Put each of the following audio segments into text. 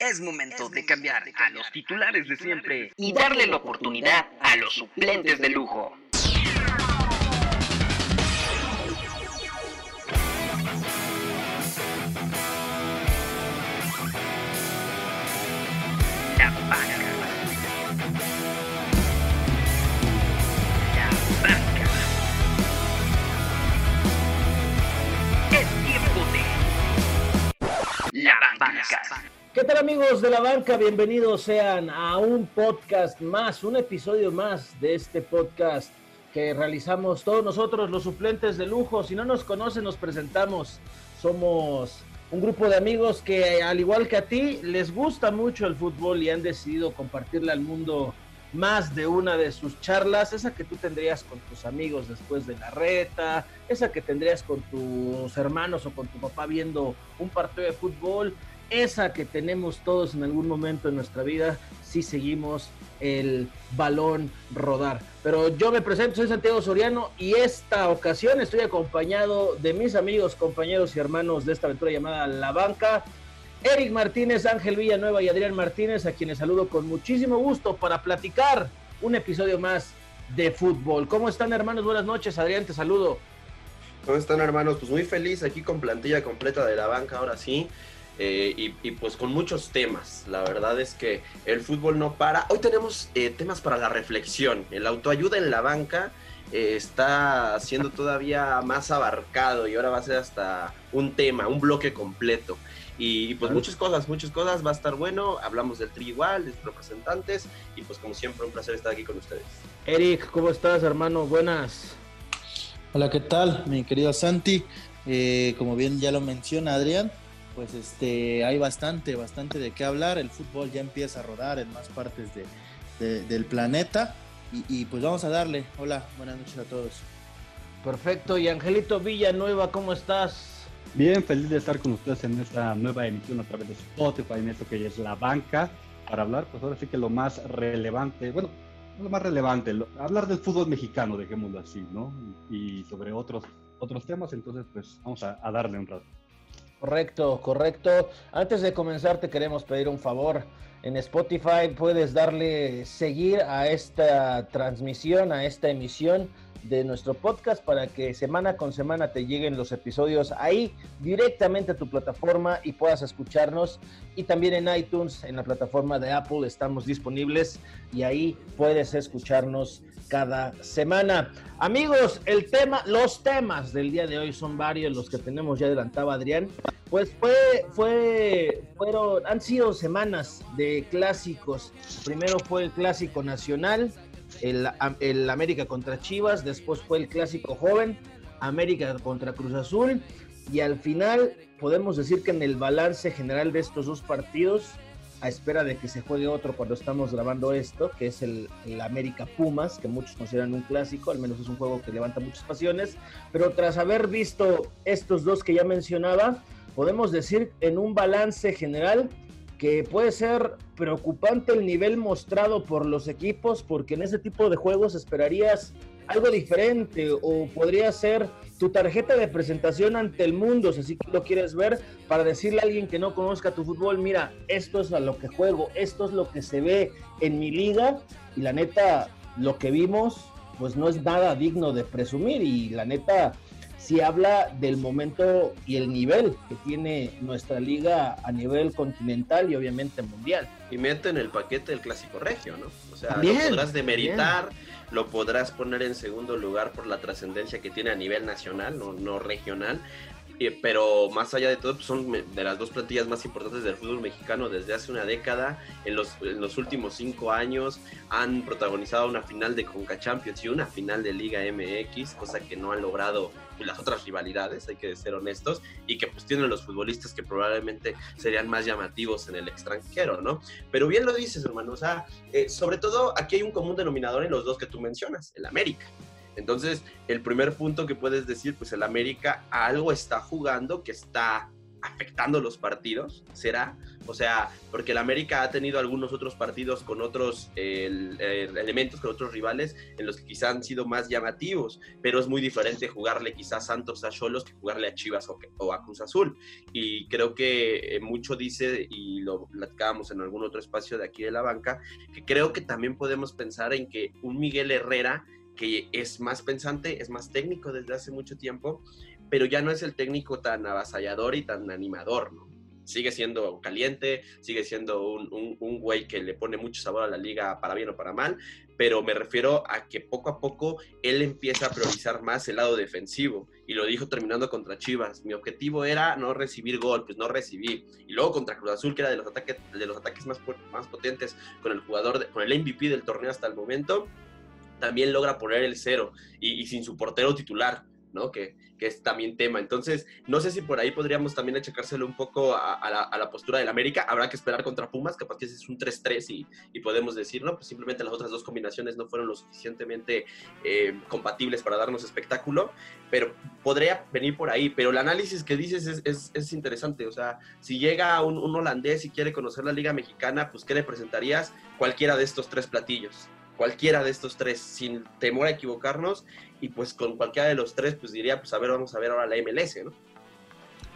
Es momento de cambiar a los titulares de siempre y darle la oportunidad a los suplentes de lujo. La banca. La banca. Es tiempo de la banca. ¿Qué tal amigos de la banca? Bienvenidos sean a un podcast más, un episodio más de este podcast que realizamos todos nosotros, los suplentes de lujo. Si no nos conocen, nos presentamos. Somos un grupo de amigos que, al igual que a ti, les gusta mucho el fútbol y han decidido compartirle al mundo más de una de sus charlas, esa que tú tendrías con tus amigos después de la reta, esa que tendrías con tus hermanos o con tu papá viendo un partido de fútbol, esa que tenemos todos en algún momento en nuestra vida si seguimos el balón rodar. Pero yo me presento, soy Santiago Soriano y esta ocasión estoy acompañado de mis amigos, compañeros y hermanos de esta aventura llamada La Banca. Eric Martínez, Ángel Villanueva y Adrián Martínez, a quienes saludo con muchísimo gusto para platicar un episodio más de fútbol. ¿Cómo están hermanos? Buenas noches, Adrián, te saludo. ¿Cómo están hermanos? Pues muy feliz aquí con plantilla completa de la banca ahora sí. Eh, y, y, pues con muchos temas. La verdad es que el fútbol no para. Hoy tenemos eh, temas para la reflexión. El autoayuda en la banca eh, está siendo todavía más abarcado y ahora va a ser hasta un tema, un bloque completo. Y pues muchas cosas, muchas cosas, va a estar bueno. Hablamos del tri igual, de sus representantes y pues como siempre un placer estar aquí con ustedes. Eric, ¿cómo estás hermano? Buenas. Hola, ¿qué tal? Mi querido Santi. Eh, como bien ya lo menciona Adrián, pues este, hay bastante, bastante de qué hablar. El fútbol ya empieza a rodar en más partes de, de, del planeta. Y, y, pues vamos a darle. Hola, buenas noches a todos. Perfecto. Y Angelito Villanueva, ¿cómo estás? Bien, feliz de estar con ustedes en esta nueva emisión a través de Spotify, en esto que es la banca, para hablar, pues ahora sí que lo más relevante, bueno, lo más relevante, lo, hablar del fútbol mexicano, dejémoslo así, ¿no? Y sobre otros, otros temas, entonces pues vamos a, a darle un rato. Correcto, correcto. Antes de comenzar te queremos pedir un favor. En Spotify puedes darle seguir a esta transmisión, a esta emisión de nuestro podcast para que semana con semana te lleguen los episodios ahí directamente a tu plataforma y puedas escucharnos. Y también en iTunes, en la plataforma de Apple, estamos disponibles y ahí puedes escucharnos cada semana. Amigos, el tema, los temas del día de hoy son varios, los que tenemos ya adelantaba Adrián. Pues fue, fue, fueron, han sido semanas de clásicos. Primero fue el clásico nacional, el, el, América contra Chivas, después fue el clásico joven, América contra Cruz Azul, y al final podemos decir que en el balance general de estos dos partidos, a espera de que se juegue otro cuando estamos grabando esto, que es el, el, América Pumas, que muchos consideran un clásico, al menos es un juego que levanta muchas pasiones, pero tras haber visto estos dos que ya mencionaba, podemos decir en un balance general que puede ser preocupante el nivel mostrado por los equipos, porque en ese tipo de juegos esperarías algo diferente o podría ser tu tarjeta de presentación ante el mundo, si así lo quieres ver, para decirle a alguien que no conozca tu fútbol, mira, esto es a lo que juego, esto es lo que se ve en mi liga, y la neta, lo que vimos, pues no es nada digno de presumir, y la neta, si habla del momento y el nivel que tiene nuestra liga a nivel continental y obviamente mundial. Y mete en el paquete el clásico regio, ¿no? O sea, lo podrás demeritar, lo podrás poner en segundo lugar por la trascendencia que tiene a nivel nacional, no, no regional. Pero más allá de todo, pues son de las dos plantillas más importantes del fútbol mexicano desde hace una década. En los, en los últimos cinco años han protagonizado una final de Conca Champions y una final de Liga MX, cosa que no han logrado las otras rivalidades, hay que ser honestos, y que pues tienen los futbolistas que probablemente serían más llamativos en el extranjero, ¿no? Pero bien lo dices, hermano, o sea, eh, sobre todo aquí hay un común denominador en los dos que tú mencionas, el América. Entonces, el primer punto que puedes decir, pues el América algo está jugando que está afectando los partidos? ¿Será? O sea, porque el América ha tenido algunos otros partidos con otros elementos, con otros rivales, en los que quizás han sido más llamativos, pero es muy diferente jugarle quizás Santos a Cholos que jugarle a Chivas o, a Cruz Azul. Y creo que eh, mucho dice, y lo platicábamos en algún otro espacio de aquí de la banca, que creo que también podemos pensar en que un Miguel Herrera que es más pensante, es más técnico desde hace mucho tiempo, pero ya no es el técnico tan avasallador y tan animador. Sigue siendo caliente, sigue siendo un, un, güey que le pone mucho sabor a la liga para bien o para mal, pero me refiero a que poco a poco él empieza a priorizar más el lado defensivo y lo dijo terminando contra Chivas. Mi objetivo era no recibir golpes, no recibí. Y luego contra Cruz Azul, que era de los ataques, de los ataques más, más potentes con el jugador, con el MVP del torneo hasta el momento, también logra poner el cero y sin su portero titular. ¿No? Que, es también tema. Entonces, no sé si por ahí podríamos también achacárselo un poco a, la, postura del América. Habrá que esperar contra Pumas, capaz que ese es un 3-3 y, podemos decir, no, pues simplemente las otras dos combinaciones no fueron lo suficientemente eh, compatibles para darnos espectáculo, pero podría venir por ahí. Pero el análisis que dices es, interesante. O sea, si llega un, un holandés y quiere conocer la Liga Mexicana, pues ¿qué le presentarías? Cualquiera de estos tres platillos cualquiera de estos tres, sin temor a equivocarnos, y pues con cualquiera de los tres, pues diría, pues a ver, vamos a ver ahora la MLS, ¿no?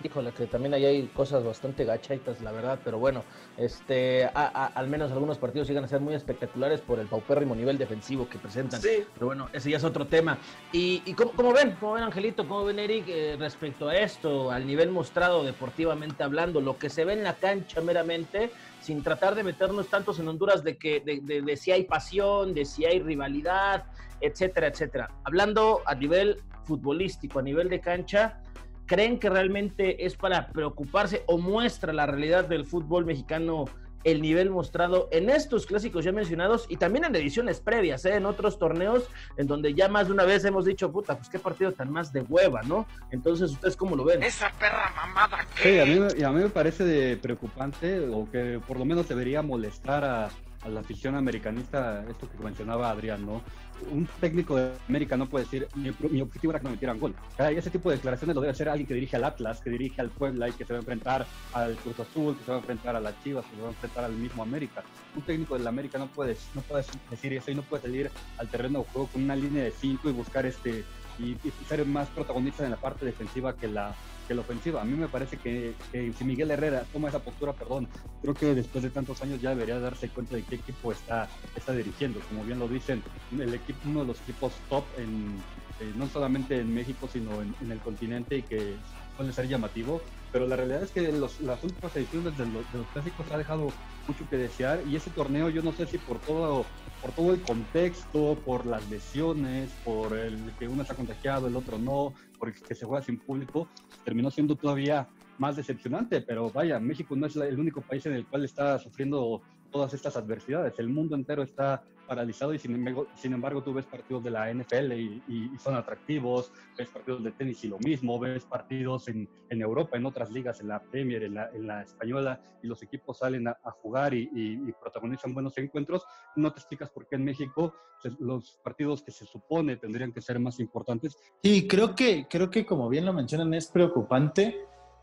Híjole, que también ahí hay cosas bastante gachaitas, la verdad, pero bueno, este, al menos algunos partidos llegan a ser muy espectaculares por el paupérrimo nivel defensivo que presentan. Sí. Pero bueno, ese ya es otro tema. ¿Y, y cómo, ven? ¿Cómo ven, Angelito? ¿Cómo ven, Eric, eh, respecto a esto, al nivel mostrado deportivamente hablando, lo que se ve en la cancha meramente? Sin tratar de meternos tantos en Honduras de que de, si hay pasión, de si hay rivalidad, etcétera, etcétera. Hablando a nivel futbolístico, a nivel de cancha, ¿creen que realmente es para preocuparse o muestra la realidad del fútbol mexicano el nivel mostrado en estos clásicos ya mencionados y también en ediciones previas, ¿eh? en otros torneos en donde ya más de una vez hemos dicho, puta, pues qué partido tan más de hueva, ¿no? Entonces, ¿ustedes cómo lo ven? Esa perra mamada. Sí, a mí, a mí me parece de preocupante o que por lo menos debería molestar a, a la afición americanista, esto que mencionaba Adrián, ¿no? un técnico de América no puede decir, mi, objetivo era que no metieran gol. Ese tipo de declaraciones lo debe hacer alguien que dirige al Atlas, que dirige al Puebla y que se va a enfrentar al Cruz Azul, que se va a enfrentar a las Chivas, que se va a enfrentar al mismo América. Un técnico de la América no puede, no puede decir eso y no puede salir al terreno de juego con una línea de cinco y buscar este y, ser más protagonista en la parte defensiva que la, que la ofensiva. A mí me parece que, si Miguel Herrera toma esa postura, perdón, creo que después de tantos años ya debería darse cuenta de qué equipo está, está dirigiendo. Como bien lo dicen, el equipo, uno de los equipos top en, eh, no solamente en México, sino en, en el continente y que puede ser llamativo, pero la realidad es que los, las últimas ediciones de los, de los, clásicos ha dejado mucho que desear y ese torneo yo no sé si por todo por todo el contexto, por las lesiones, por el que uno está contagiado, el otro no, porque se juega sin público, terminó siendo todavía más decepcionante, pero vaya, México no es el único país en el cual está sufriendo todas estas adversidades. El mundo entero está paralizado y sin embargo, sin embargo tú ves partidos de la NFL y, son atractivos, ves partidos de tenis y lo mismo, ves partidos en, en Europa, en otras ligas, en la Premier, en la, en la española, y los equipos salen a, jugar y, y, protagonizan buenos encuentros. No te explicas por qué en México los partidos que se supone tendrían que ser más importantes. Sí, creo que, creo que como bien lo mencionan es preocupante,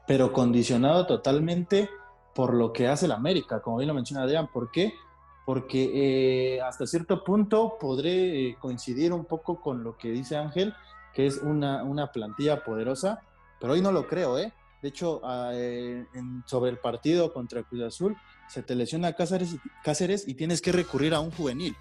pero condicionado totalmente por lo que hace el América, como bien lo menciona Adrián. ¿Por qué? Porque eh, hasta cierto punto podré eh, coincidir un poco con lo que dice Ángel, que es una, una plantilla poderosa, pero hoy no lo creo, ¿eh? De hecho, ah, eh, sobre el partido contra Cruz Azul, se te lesiona Cáceres, Cáceres y tienes que recurrir a un juvenil.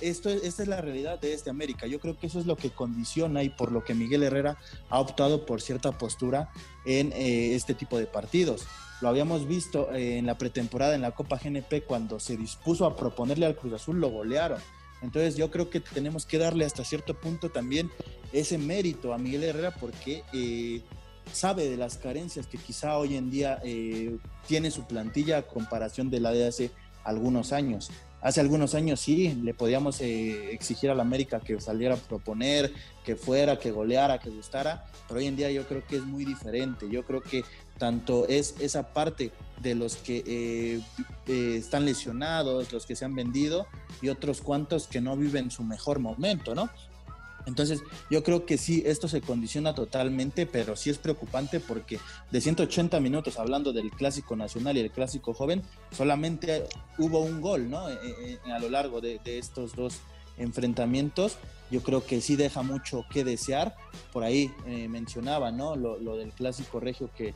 Esto, esta es la realidad de este América. Yo creo que eso es lo que condiciona y por lo que Miguel Herrera ha optado por cierta postura en este tipo de partidos. Lo habíamos visto eh, en la pretemporada en la Copa GNP cuando se dispuso a proponerle al Cruz Azul, lo golearon. Entonces yo creo que tenemos que darle hasta cierto punto también ese mérito a Miguel Herrera porque eh, sabe de las carencias que quizá hoy en día eh, tiene su plantilla a comparación de la de hace algunos años. Hace algunos años sí, le podíamos exigir a la América que saliera a proponer, que fuera, que goleara, que gustara, pero hoy en día yo creo que es muy diferente. Yo creo que tanto es esa parte de los que eh, eh, están lesionados, los que se han vendido y otros cuantos que no viven su mejor momento, ¿no? Entonces, yo creo que sí, esto se condiciona totalmente, pero sí es preocupante porque de 180 minutos hablando del clásico nacional y el clásico joven, solamente hubo un gol, ¿no? Eh, eh, a lo largo de, estos dos enfrentamientos. Yo creo que sí deja mucho que desear. Por ahí eh, mencionaba, ¿no? Lo, del clásico regio que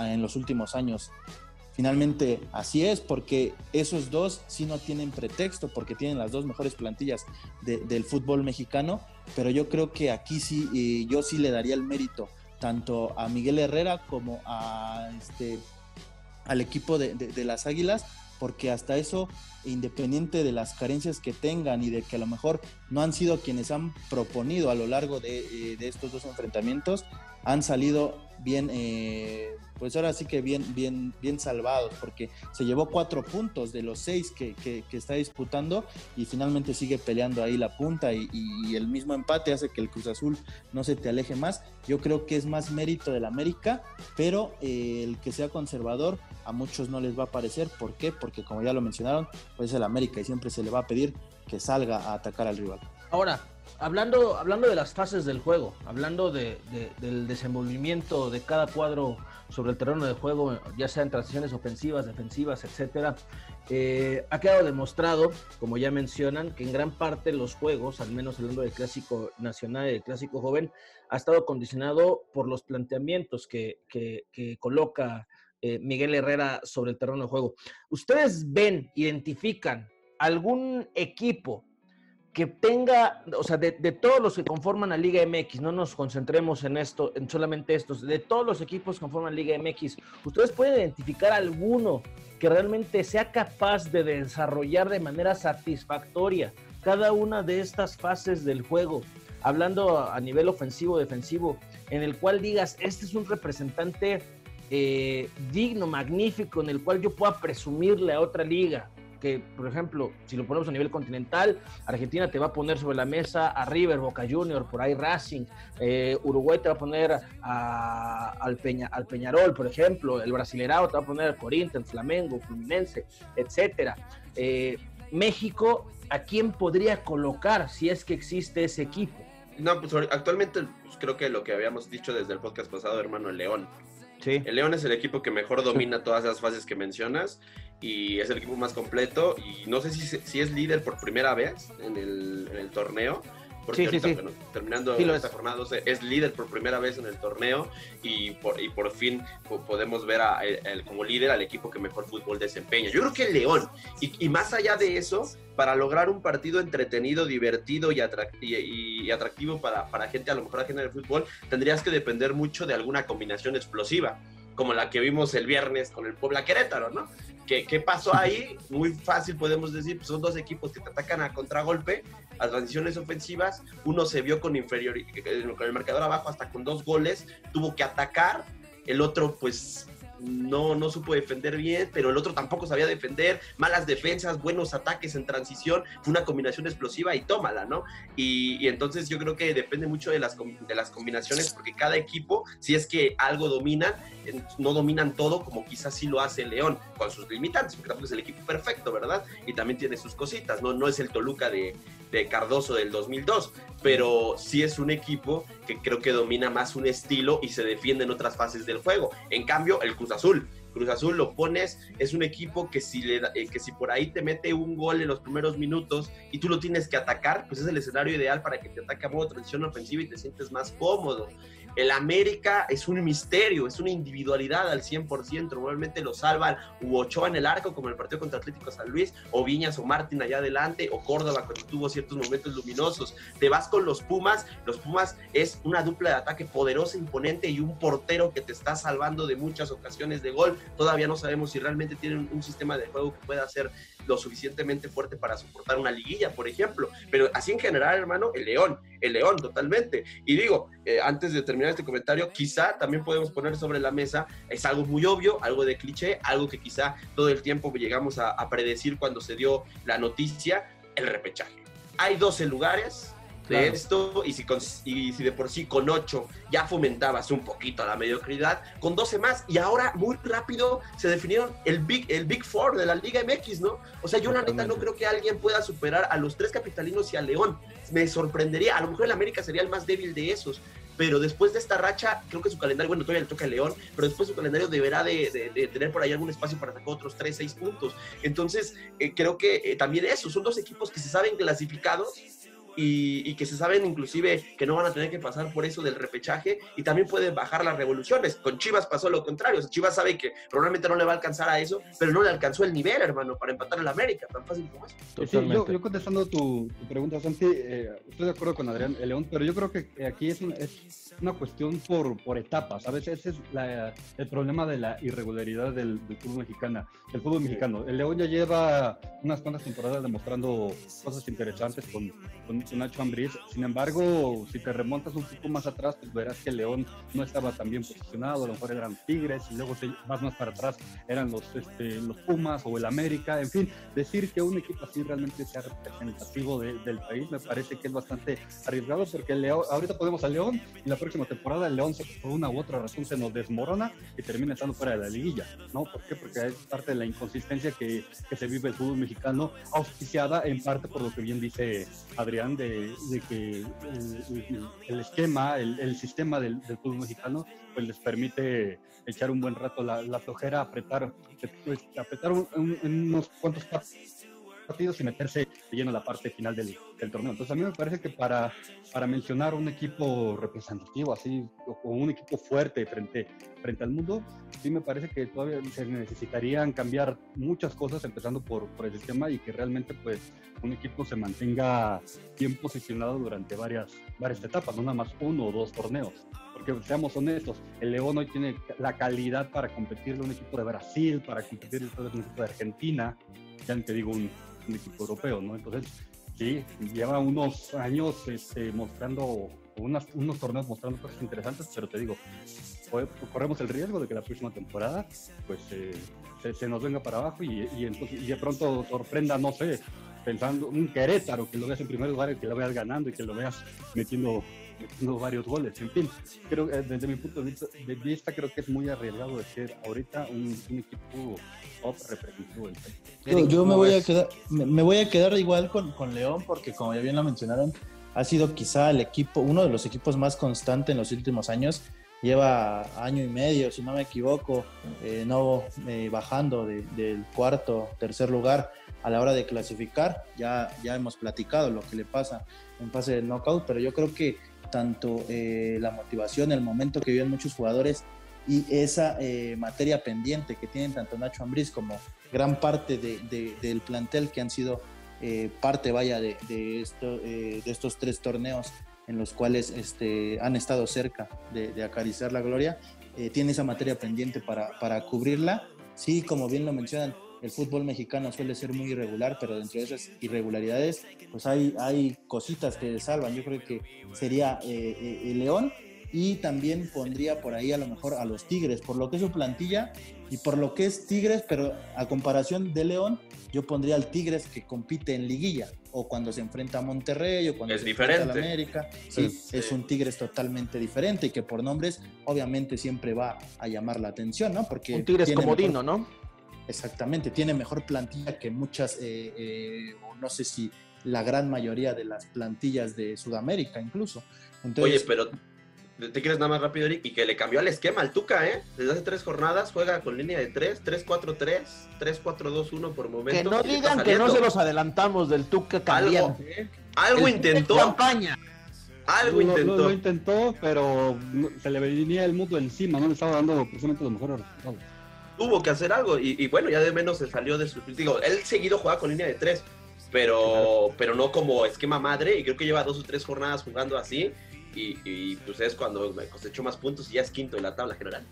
en los últimos años Finalmente, así es, porque esos dos sí no tienen pretexto, porque tienen las dos mejores plantillas del fútbol mexicano, pero yo creo que aquí sí, yo sí le daría el mérito tanto a Miguel Herrera como a este, al equipo de, las Águilas, porque hasta eso, independiente de las carencias que tengan y de que a lo mejor no han sido quienes han proponido a lo largo de, eh, estos dos enfrentamientos, han salido bien eh, pues ahora sí que bien, bien, bien salvados, porque se llevó cuatro puntos de los seis que, está disputando y finalmente sigue peleando ahí la punta y, el mismo empate hace que el Cruz Azul no se te aleje más. Yo creo que es más mérito del América, pero eh, el que sea conservador a muchos no les va a parecer. ¿Por qué? Porque como ya lo mencionaron, pues es el América y siempre se le va a pedir que salga a atacar al rival. Ahora, hablando, hablando de las fases del juego, hablando de, del desenvolvimiento de cada cuadro sobre el terreno de juego, ya sea en transiciones ofensivas, defensivas, etcétera, eh, ha quedado demostrado, como ya mencionan, que en gran parte los juegos, al menos hablando del clásico nacional y del clásico joven, ha estado condicionado por los planteamientos que, que, coloca eh, Miguel Herrera sobre el terreno de juego. ¿Ustedes ven, identifican algún equipo que tenga, o sea, de, todos los que conforman la Liga MX, no nos concentremos en esto, en solamente estos, de todos los equipos que conforman Liga MX, ¿ustedes pueden identificar alguno que realmente sea capaz de desarrollar de manera satisfactoria cada una de estas fases del juego? Hablando a nivel ofensivo, defensivo, en el cual digas, este es un representante eh, digno, magnífico, en el cual yo pueda presumirle a otra liga que, por ejemplo, si lo ponemos a nivel continental, Argentina te va a poner sobre la mesa a River, Boca Junior, por ahí Racing, eh, Uruguay te va a poner al, Peña, al Peñarol, por ejemplo, el Brasilerao te va a poner Corinthians, Flamengo, Fluminense, etcétera. Eh, México, ¿a quién podría colocar si es que existe ese equipo? No, pues actualmente pues, creo que lo que habíamos dicho desde el podcast pasado, hermano, el León. Sí. El León es el equipo que mejor domina todas las fases que mencionas y es el equipo más completo y no sé si, si es líder por primera vez en el, en el torneo porque terminando esta jornada 12 es líder por primera vez en el torneo y por, y por fin podemos ver a, como líder al equipo que mejor fútbol desempeña. Yo creo que el León, y, más allá de eso, para lograr un partido entretenido, divertido y, y, atractivo para, para gente, a lo mejor a gente del fútbol, tendrías que depender mucho de alguna combinación explosiva como la que vimos el viernes con el Puebla Querétaro, ¿no? ¿Qué, ¿Qué, pasó ahí? Muy fácil podemos decir, pues son dos equipos que te atacan a contragolpe, a transiciones ofensivas, uno se vio con inferioridad, con el marcador abajo hasta con dos goles, tuvo que atacar, el otro pues no, no supo defender bien, pero el otro tampoco sabía defender, malas defensas, buenos ataques en transición, fue una combinación explosiva y tómala, ¿no? Y, entonces yo creo que depende mucho de las, de las combinaciones, porque cada equipo, si es que algo domina, no dominan todo como quizás sí lo hace León, con sus limitantes, porque tampoco es el equipo perfecto, ¿verdad? Y también tiene sus cositas, ¿no? No es el Toluca de, de Cardoso del 2002, pero sí es un equipo que creo que domina más un estilo y se defiende en otras fases del juego. En cambio, el Cruz Azul, Cruz Azul lo pones, es un equipo que si, le, eh, que si por ahí te mete un gol en los primeros minutos y tú lo tienes que atacar, pues es el escenario ideal para que te ataque a modo transición ofensiva y te sientes más cómodo. El América es un misterio, es una individualidad al 100%. Normalmente lo salvan u Ochoa en el arco, como el partido contra Atlético San Luis, o Viñas o Martín allá adelante, o Córdoba cuando tuvo ciertos momentos luminosos. Te vas con los Pumas. Los Pumas es una dupla de ataque poderosa, imponente y un portero que te está salvando de muchas ocasiones de gol. Todavía no sabemos si realmente tienen un sistema de juego que pueda hacer lo suficientemente fuerte para soportar una liguilla, por ejemplo. Pero así en general, hermano, el León, el León totalmente. Y digo, eh, antes de terminar este comentario, quizá también podemos poner sobre la mesa, es algo muy obvio, algo de cliché, algo que quizá todo el tiempo llegamos a, predecir cuando se dio la noticia, el repechaje. Hay 12 lugares, de esto y si, y si de por sí con 8 ya fomentabas un poquito la mediocridad, con 12 más y ahora muy rápido se definieron el Big, el Big Four de la Liga MX, ¿no? O sea, yo la neta no creo que alguien pueda superar a los tres capitalinos y a León. Me sorprendería, a lo mejor el América sería el más débil de esos, pero después de esta racha, creo que su calendario, bueno, todavía le toca a León, pero después su calendario deberá de, tener por ahí algún espacio para sacar otros 3, 6 puntos. Entonces, eh, creo que eh, también eso, son dos equipos que se saben clasificados y, que se saben inclusive que no van a tener que pasar por eso del repechaje y también pueden bajar las revoluciones. Con Chivas pasó lo contrario. Chivas sabe que probablemente no le va a alcanzar a eso, pero no le alcanzó el nivel, hermano, para empatar en la América. Tan fácil como eso. yo, contestando tu, pregunta, Santi, eh, estoy de acuerdo con Adrián León, pero yo creo que aquí es, es una cuestión por, por etapas. A veces ese es el problema de la irregularidad del, fútbol mexicano. El fútbol mexicano. El León ya lleva unas cuantas temporadas demostrando cosas interesantes con, con Nacho Ambriz. Sin embargo, si te remontas un poco más atrás, pues verás que León no estaba tan bien posicionado, a lo mejor eran Tigres, y luego vas más para atrás eran los, este, los Pumas o el América. En fin, decir que un equipo así realmente sea representativo del país me parece que es bastante arriesgado porque León, ahorita podemos al León y la próxima temporada el León por una u otra razón se nos desmorona y termina estando fuera de la liguilla, ¿no? ¿Por qué? Porque es parte de la inconsistencia que se vive el fútbol mexicano, auspiciada en parte por lo que bien dice Adrián de, que el, esquema, el, sistema del, fútbol mexicano, pues les permite echar un buen rato la, la flojera, apretar, apretar en unos cuantos partidos y meterse lleno la parte final del, del, torneo. Entonces a mí me parece que para, para mencionar un equipo representativo así, o, un equipo fuerte frente, frente al mundo, sí me parece que todavía se necesitarían cambiar muchas cosas, empezando por, por el sistema y que realmente pues un equipo se mantenga bien posicionado durante varias, varias etapas, no nada más uno o dos torneos. Porque seamos honestos, el León hoy tiene la calidad para competirle a un equipo de Brasil, para competirle a un equipo de Argentina, ya te digo un, un equipo europeo, ¿no? Entonces, sí, lleva unos años este, mostrando, unas, unos torneos mostrando cosas interesantes, pero te digo, corremos el riesgo de que la próxima temporada, pues, eh, se, nos venga para abajo y, y, entonces, y de pronto sorprenda, no sé, pensando un Querétaro, que lo veas en primer lugar y que lo veas ganando y que lo veas metiendo metiendo varios goles. En fin, creo desde mi punto de vista, creo que es muy arriesgado decir ahorita un, un equipo top representativo del país. Yo, me voy a quedar, me, voy a quedar igual con, con León porque como ya bien lo mencionaron, ha sido quizá el equipo, uno de los equipos más constantes en los últimos años. Lleva año y medio, si no me equivoco, eh, no eh, bajando del cuarto, tercer lugar a la hora de clasificar. Ya, ya hemos platicado lo que le pasa en fase de knockout, pero yo creo que tanto eh, la motivación, el momento que viven muchos jugadores y esa materia pendiente que tienen tanto Nacho Ambriz como gran parte de, del plantel que han sido eh, parte, vaya, de, esto, eh, de estos tres torneos en los cuales este, han estado cerca de, acariciar la gloria, eh, tiene esa materia pendiente para, para cubrirla. Sí, como bien lo mencionan, el fútbol mexicano suele ser muy irregular, pero dentro de esas irregularidades, pues hay, hay cositas que salvan. Yo creo que sería el León y también pondría por ahí a lo mejor a los Tigres, por lo que es su plantilla y por lo que es Tigres, pero a comparación de León, yo pondría al Tigres que compite en liguilla o cuando se enfrenta a Monterrey o cuando es se diferente. enfrenta a América. Sí, es un Tigres totalmente diferente y que por nombres obviamente siempre va a llamar la atención, ¿no? Porque un Tigres comodino, ¿no? Exactamente, tiene mejor plantilla que muchas, eh, eh, no sé si la gran mayoría de las plantillas de Sudamérica incluso. Oye, pero te quieres nada más rápido, Eric, y que le cambió el esquema al Tuca, ¿eh? Desde hace tres jornadas juega con línea de 3, 3-4-3, 3-4-2-1 por momento. Que no digan que no se los adelantamos del Tuca cambiante. Algo, algo intentó. Campaña. Algo intentó. Lo, intentó, pero se le venía el mundo encima, no le estaba dando precisamente los mejores resultados. Tuvo que hacer algo, y, bueno, ya de menos se salió de su. Digo, él seguido juega con línea de 3, pero, pero no como esquema madre, y creo que lleva dos o tres jornadas jugando así y, pues es cuando cosechó más puntos y ya es quinto en la tabla general.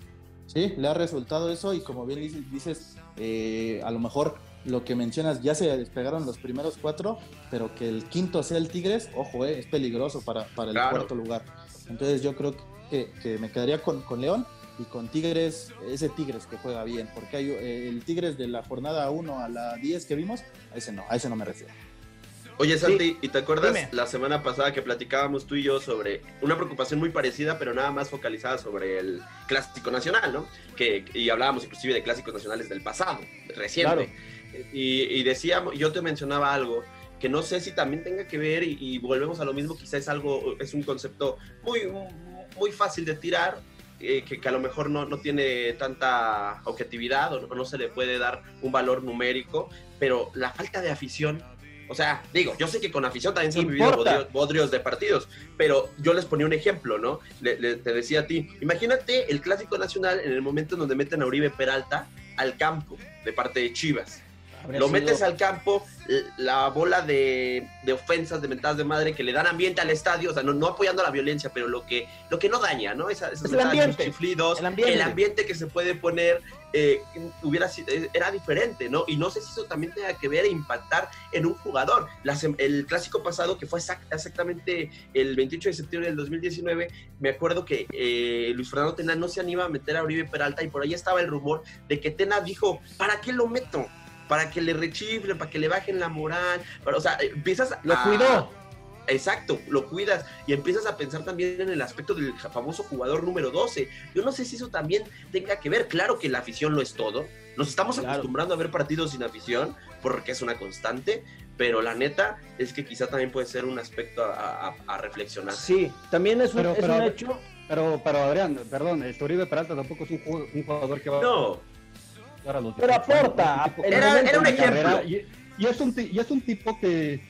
Sí, le ha resultado eso y como bien dices, eh, a lo mejor lo que mencionas, ya se despegaron los primeros cuatro, pero que el quinto sea el Tigres, ojo, eh, es peligroso para, para el cuarto lugar. Entonces yo creo que, que me quedaría con, con, León y con Tigres, ese Tigres que juega bien, porque hay eh, el Tigres de la jornada 1 a la 10 que vimos, a ese no, a ese no me refiero. Oye, Santi, ¿y te acuerdas la semana pasada que platicábamos tú y yo sobre una preocupación muy parecida, pero nada más focalizada sobre el Clásico Nacional, ¿no? Que, y hablábamos inclusive de clásicos nacionales del pasado, reciente. Y, y, decíamos, yo te mencionaba algo que no sé si también tenga que ver, y, volvemos a lo mismo, quizás es algo, es un concepto muy, muy fácil de tirar, eh, que, que, a lo mejor no, no tiene tanta objetividad o no, se le puede dar un valor numérico, pero la falta de afición o sea, digo, yo sé que con afición también se han vivido bodrios, de partidos, pero yo les ponía un ejemplo, ¿no? te decía a ti, imagínate el clásico nacional en el momento en donde meten a Uribe Peralta al campo de parte de Chivas lo metes al campo, la bola de, ofensas, de mentadas de madre que le dan ambiente al estadio, o sea, no, apoyando la violencia, pero lo que, lo que no daña, ¿no? Esa, es el ambiente. Chiflidos, el ambiente. que se puede poner eh, hubiera eh, era diferente, ¿no? Y no sé si eso también tenga que ver e impactar en un jugador. el clásico pasado, que fue exactamente el 28 de septiembre del 2019, me acuerdo que eh, Luis Fernando Tena no se anima a meter a Uribe Peralta y por ahí estaba el rumor de que Tena dijo, ¿para qué lo meto? Para que le rechiflen, para que le bajen la moral, o sea, empiezas Lo cuidó. Exacto, lo cuidas y empiezas a pensar también en el aspecto del famoso jugador número 12. Yo no sé si eso también tenga que ver, claro que la afición lo es todo. Nos estamos acostumbrando a ver partidos sin afición porque es una constante, pero la neta es que quizá también puede ser un aspecto a, reflexionar. Sí, también es un, hecho. Pero, pero Adrián, perdón, Uribe Peralta tampoco es un, un jugador que va no pero aporta. Era, era un ejemplo. Y, es un, y es un tipo que,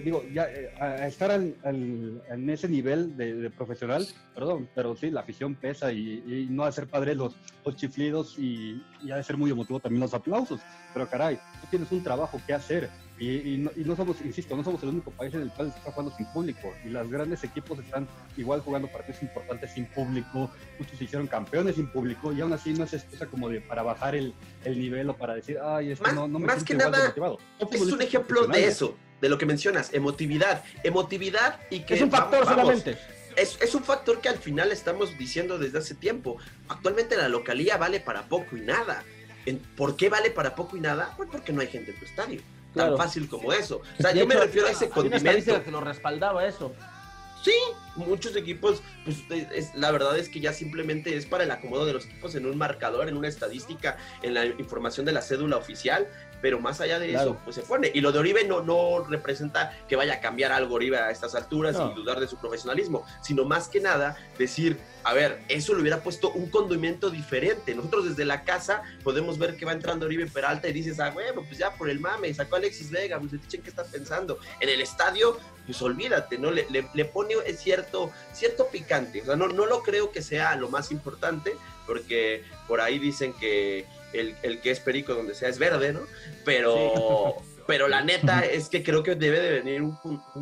digo, ya eh, a estar en ese nivel de, profesional, perdón, pero sí, la afición pesa y, no ha de ser padre los, los chiflidos y, y ha de ser muy emotivo también los aplausos. Pero caray, tú tienes un trabajo que hacer y, no, somos, insisto, no somos el único país en el cual está jugando sin público. Y los grandes equipos están igual jugando partidos importantes sin público. Muchos se hicieron campeones sin público. Y aún así no es excusa como de para bajar el, el nivel o para decir, ay, es que no, no me más que nada, Es un ejemplo de eso, de lo que mencionas, emotividad. Emotividad y que. Es un factor solamente. Es, es, un factor que al final estamos diciendo desde hace tiempo. Actualmente la localía vale para poco y nada. ¿Por qué vale para poco y nada? Pues porque no hay gente en tu estadio tan fácil como eso. O sea, yo me refiero a ese condimento. que lo respaldaba eso. Sí, muchos equipos, pues es, la verdad es que ya simplemente es para el acomodo de los equipos en un marcador, en una estadística, en la información de la cédula oficial, pero más allá de eso, pues se pone. Y lo de Oribe no, no representa que vaya a cambiar algo Oribe a estas alturas y dudar de su profesionalismo, sino más que nada decir, a ver, eso le hubiera puesto un condimento diferente. Nosotros desde la casa podemos ver que va entrando Oribe Peralta y dices, ah, bueno, pues ya por el mame, sacó a Alexis Vega, pues dicen qué estás pensando. En el estadio, pues olvídate, ¿no? Le, le, pone cierto, cierto picante. O sea, no, no lo creo que sea lo más importante, porque por ahí dicen que el, que es perico donde sea es verde, ¿no? Pero, pero la neta es que creo que debe de venir un,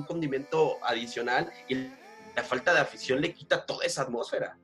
condimento adicional y la falta de afición le quita toda esa atmósfera.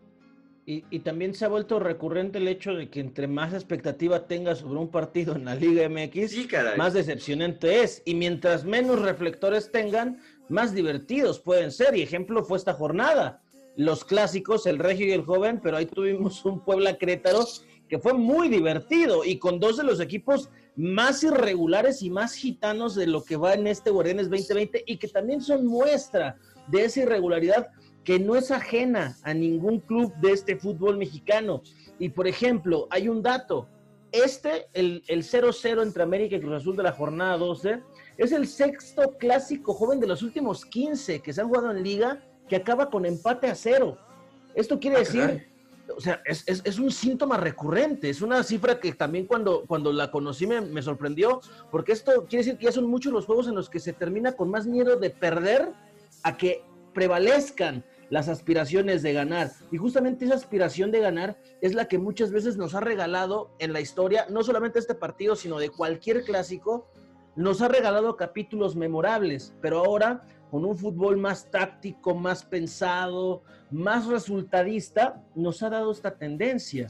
Y, también se ha vuelto recurrente el hecho de que entre más expectativa tengas sobre un partido en la Liga MX, más decepcionante es. Y mientras menos reflectores tengan, más divertidos pueden ser. Y ejemplo fue esta jornada. Los clásicos, el Regio y el Joven, pero ahí tuvimos un Puebla Crétaro que fue muy divertido y con dos de los equipos más irregulares y más gitanos de lo que va en este Guardianes 2020 y que también son muestra de esa irregularidad que no es ajena a ningún club de este fútbol mexicano. Y por ejemplo, hay un dato, este, el 0-0 entre América y Cruz Azul de la jornada 12, es el sexto clásico joven de los últimos 15 que se han jugado en liga que acaba con empate a cero. Esto quiere ah, decir o sea, es, un síntoma recurrente, es una cifra que también cuando, cuando la conocí me, sorprendió, porque esto quiere decir que ya son muchos los juegos en los que se termina con más miedo de perder a que prevalezcan las aspiraciones de ganar. Y justamente esa aspiración de ganar es la que muchas veces nos ha regalado en la historia, no solamente este partido, sino de cualquier clásico, nos ha regalado capítulos memorables, pero ahora con un fútbol más táctico, más pensado, más resultadista, nos ha dado esta tendencia.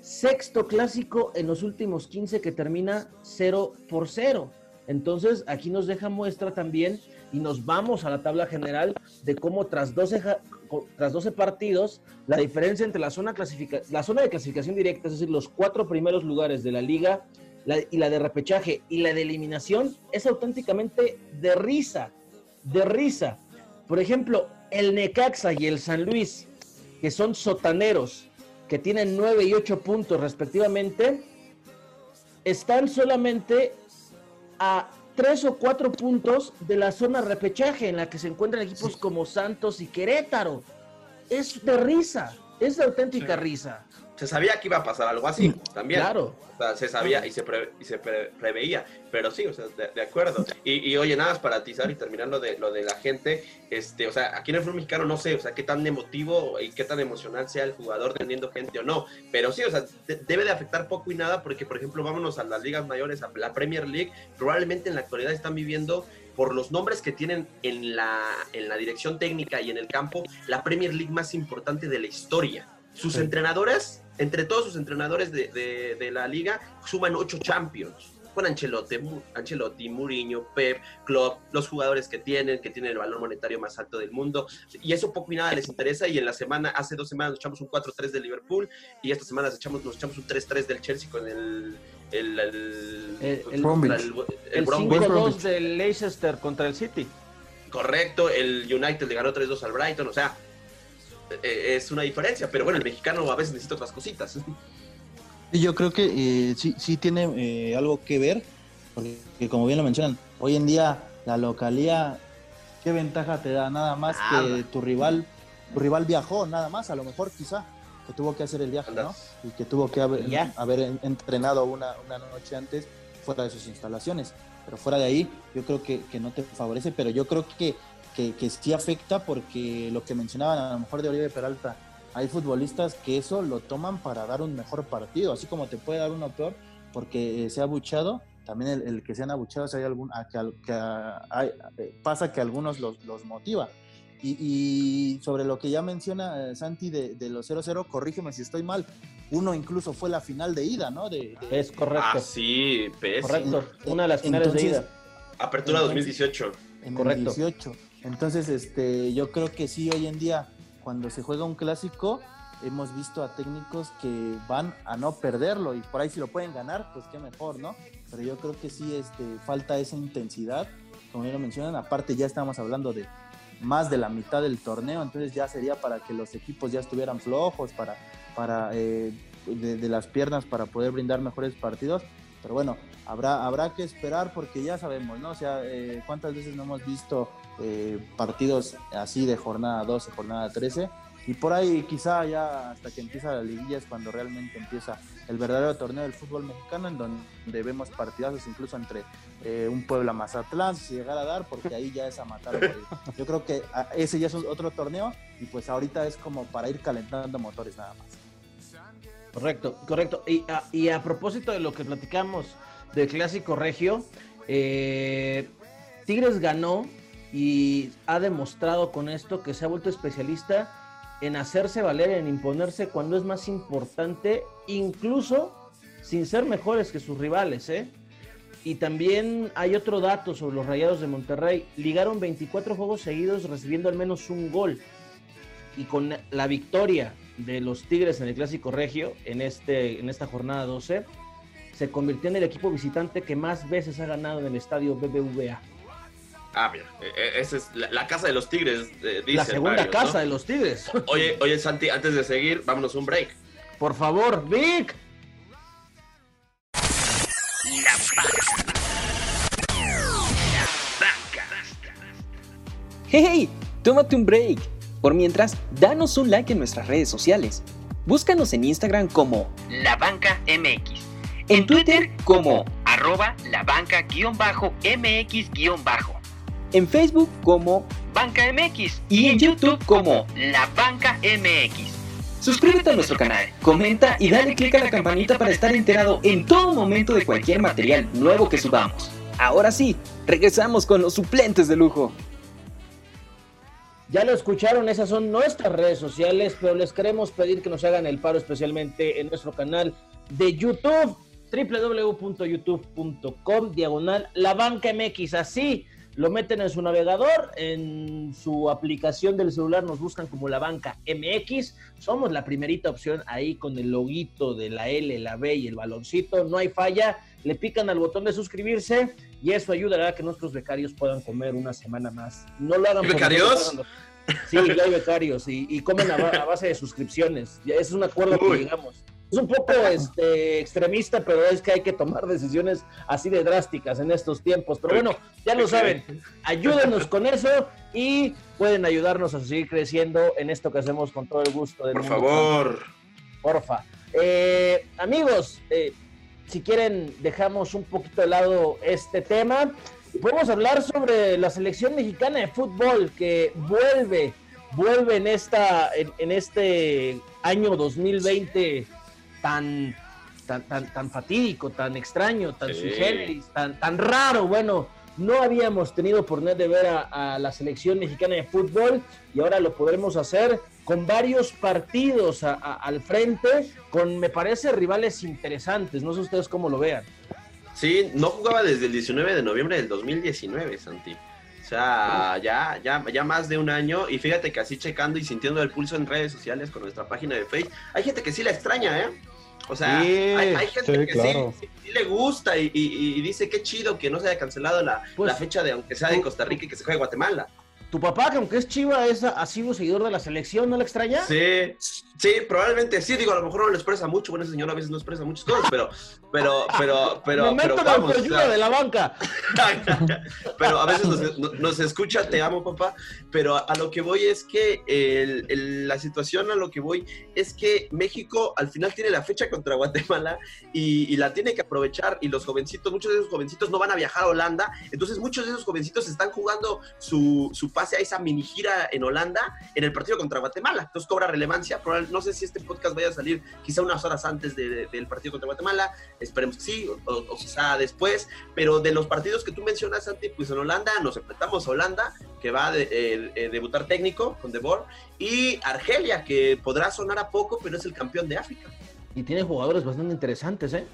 Sexto clásico en los últimos 15 que termina 0 por 0. Entonces, aquí nos deja muestra también y nos vamos a la tabla general de cómo tras 12, tras 12 partidos, la diferencia entre la zona, la zona de clasificación directa, es decir, los cuatro primeros lugares de la liga y la de repechaje y la de eliminación es auténticamente de risa, de risa. Por ejemplo, el Necaxa y el San Luis, que son sotaneros, que tienen 9 y 8 puntos respectivamente, están solamente a 3 o 4 puntos de la zona repechaje en la que se encuentran equipos como Santos y Querétaro. Es de risa, es de auténtica risa se sabía que iba a pasar algo así también. Claro. O sea, se sabía y se, y se preveía, pero sí, o sea, de, acuerdo. Y, oye, nada más para atizar y terminar lo de, lo de la gente, este, o sea, aquí en el fútbol mexicano no sé, o sea, qué tan emotivo y qué tan emocional sea el jugador teniendo gente o no, pero sí, o sea, debe de afectar poco y nada porque, por ejemplo, vámonos a las ligas mayores, a la Premier League, probablemente en la actualidad están viviendo por los nombres que tienen en la, en la dirección técnica y en el campo, la Premier League más importante de la historia. Sus entrenadores entre todos sus entrenadores de, la liga, suman ocho champions. Con Ancelotti, Ancelotti, Mourinho, Pep, Klopp, los jugadores que tienen, que tienen el valor monetario más alto del mundo. Y eso poco y nada les interesa. Y en la semana, hace dos semanas nos echamos un 4-3 de Liverpool. Y esta semana nos echamos, nos echamos un 3-3 del Chelsea con el el, el, el, el, 5-2 del Leicester contra el City. Correcto, el United le ganó 3-2 al Brighton, o sea, eh, es una diferencia, pero bueno, el mexicano a veces necesita otras cositas. Yo creo que eh, sí, sí tiene eh, algo que ver, porque como bien lo mencionan, hoy en día la localía, ¿qué ventaja te da? Nada más que tu rival, tu rival viajó, nada más, a lo mejor quizá, que tuvo que hacer el viaje, ¿no? Y que tuvo que haber, haber entrenado una, una noche antes fuera de sus instalaciones. Pero fuera de ahí, yo creo que, que no te favorece, pero yo creo que que, que sí afecta porque lo que mencionaban a lo mejor de Oribe Peralta, hay futbolistas que eso lo toman para dar un mejor partido, así como te puede dar uno peor porque se ha abuchado, también el, que sean abuchados hay algún, que, pasa que algunos los, los motiva. Y, sobre lo que ya menciona eh, Santi de, de los 0-0, corrígeme si estoy mal, uno incluso fue la final de ida, ¿no? De, Es correcto. Ah, sí, Correcto, una de las finales de ida. Apertura 2018. En correcto. 18. Entonces, este, yo creo que sí, hoy en día, cuando se juega un clásico, hemos visto a técnicos que van a no perderlo y por ahí si lo pueden ganar, pues qué mejor, ¿no? Pero yo creo que sí este, falta esa intensidad, como ya lo mencionan, aparte ya estamos hablando de más de la mitad del torneo, entonces ya sería para que los equipos ya estuvieran flojos, para, para eh, de, las piernas para poder brindar mejores partidos, pero bueno, habrá, habrá que esperar porque ya sabemos, ¿no? O sea, eh, cuántas veces no hemos visto eh, partidos así de jornada 12, jornada 13. Y por ahí quizá ya hasta que empieza la liguilla es cuando realmente empieza el verdadero torneo del fútbol mexicano, en donde vemos partidazos incluso entre eh, un Puebla Mazatlán, si llegara a dar, porque ahí ya es a matar. Yo creo que ah, ese ya es otro torneo y pues ahorita es como para ir calentando motores nada más. Correcto, correcto. Y a, y a propósito de lo que platicamos del clásico regio, eh, Tigres ganó y ha demostrado con esto que se ha vuelto especialista en hacerse valer, en imponerse cuando es más importante, incluso sin ser mejores que sus rivales. ¿eh? Y también hay otro dato sobre los Rayados de Monterrey. Ligaron 24 juegos seguidos recibiendo al menos un gol. Y con la victoria de los Tigres en el Clásico Regio en, este, en esta jornada 12, se convirtió en el equipo visitante que más veces ha ganado en el estadio BBVA. Ah, mira, e, e, esa es la, casa de los Tigres, eh, dice La segunda casa de los Tigres. Oye, oye, Santi, antes de seguir, vámonos un break. Por favor, Vic. La Hey, tómate un break. Por mientras, danos un like en nuestras redes sociales. Búscanos en Instagram como La Banca MX. En Twitter como arroba la banca-mx-bajo en Facebook como Banca MX y en YouTube como La Banca MX. Suscríbete a nuestro canal, comenta y dale click a la campanita para estar enterado en todo momento de cualquier material nuevo que subamos. Ahora sí, regresamos con los suplentes de lujo. Ya lo escucharon, esas son nuestras redes sociales, pero les queremos pedir que nos hagan el paro especialmente en nuestro canal de YouTube, www.youtube.com, diagonal La Banca MX. Así lo meten en su navegador, en su aplicación del celular nos buscan como la banca MX. Somos la primerita opción ahí con el loguito de la L, la B y el baloncito. No hay falla. Le pican al botón de suscribirse y eso ayudará a que nuestros becarios puedan comer una semana más. No lo hagan. ¿Becarios? Sí, ya hay becarios y, comen a, base de suscripciones. Es un acuerdo que llegamos. Es un poco este, extremista, pero es que hay que tomar decisiones así de drásticas en estos tiempos. Pero bueno, ya lo saben, ayúdenos con eso y pueden ayudarnos a seguir creciendo en esto que hacemos con todo el gusto del Por favor. Porfa. Eh, amigos, eh, si quieren, dejamos un poquito de lado este tema. Podemos hablar sobre la selección mexicana de fútbol que vuelve, vuelve en, esta, en, este año 2020 tan, tan, tan, tan fatídico, tan extraño, tan sí. tan, tan raro. Bueno, no habíamos tenido oportunidad de ver a, la selección mexicana de fútbol y ahora lo podremos hacer con varios partidos al frente, con me parece rivales interesantes. No sé ustedes cómo lo vean. Sí, no jugaba desde el 19 de noviembre del 2019, Santi. O sea, ya, ya, ya más de un año. Y fíjate que así checando y sintiendo el pulso en redes sociales con nuestra página de Facebook, hay gente que sí la extraña, ¿eh? O sea, hay, gente que sí, sí, le gusta y, dice qué chido que no se haya cancelado la, pues, la fecha de aunque sea de Costa Rica y que se juegue Guatemala. Tu papá, que aunque es chiva, es ha sido seguidor de la selección, ¿no le extraña? Sí, sí, probablemente sí. Digo, a lo mejor no le expresa mucho. Bueno, ese señor a veces no expresa muchas cosas, pero, pero, pero, pero, pero vamos. de la banca. pero a veces nos, escucha, te amo, papá. Pero a, lo que voy es que la situación a lo que voy es que México al final tiene la fecha contra Guatemala y, la tiene que aprovechar. Y los jovencitos, muchos de esos jovencitos no van a viajar a Holanda. Entonces, muchos de esos jovencitos están jugando su, su a esa mini gira en Holanda en el partido contra Guatemala. Entonces cobra relevancia. No sé si este podcast vaya a salir quizá unas horas antes del partido contra Guatemala. Esperemos que sí, o, quizá después. Pero de los partidos que tú mencionas, Santi, pues en Holanda nos enfrentamos a Holanda, que va a eh, eh, debutar técnico con Debor, y Argelia, que podrá sonar a poco, pero es el campeón de África. Y tiene jugadores bastante interesantes, ¿eh?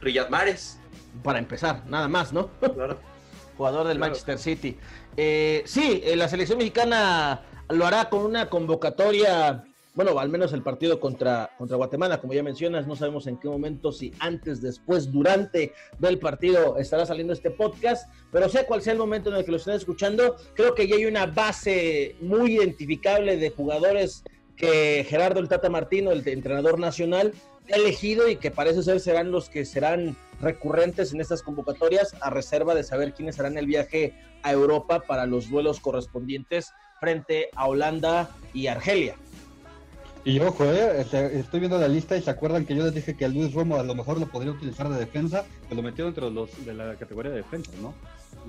Riyad Mahrez. Para empezar, nada más, ¿no? Claro. Jugador del Manchester City. Eh, sí, eh, la selección mexicana lo hará con una convocatoria, bueno, al menos el partido contra, contra Guatemala, como ya mencionas, no sabemos en qué momento, si antes, después, durante del partido estará saliendo este podcast, pero sea cual sea el momento en el que lo estén escuchando, creo que ya hay una base muy identificable de jugadores que Gerardo el Tata Martino, el entrenador nacional, ha elegido y que parece ser serán los que serán recurrentes en estas convocatorias, a reserva de saber quiénes harán el viaje a Europa para los vuelos correspondientes frente a Holanda y Argelia. Y ojo, eh, este, estoy viendo la lista y se acuerdan que yo les dije que a Luis Romo a lo mejor lo podría utilizar de defensa, que lo metió dentro de, los, de la categoría de defensa, ¿no?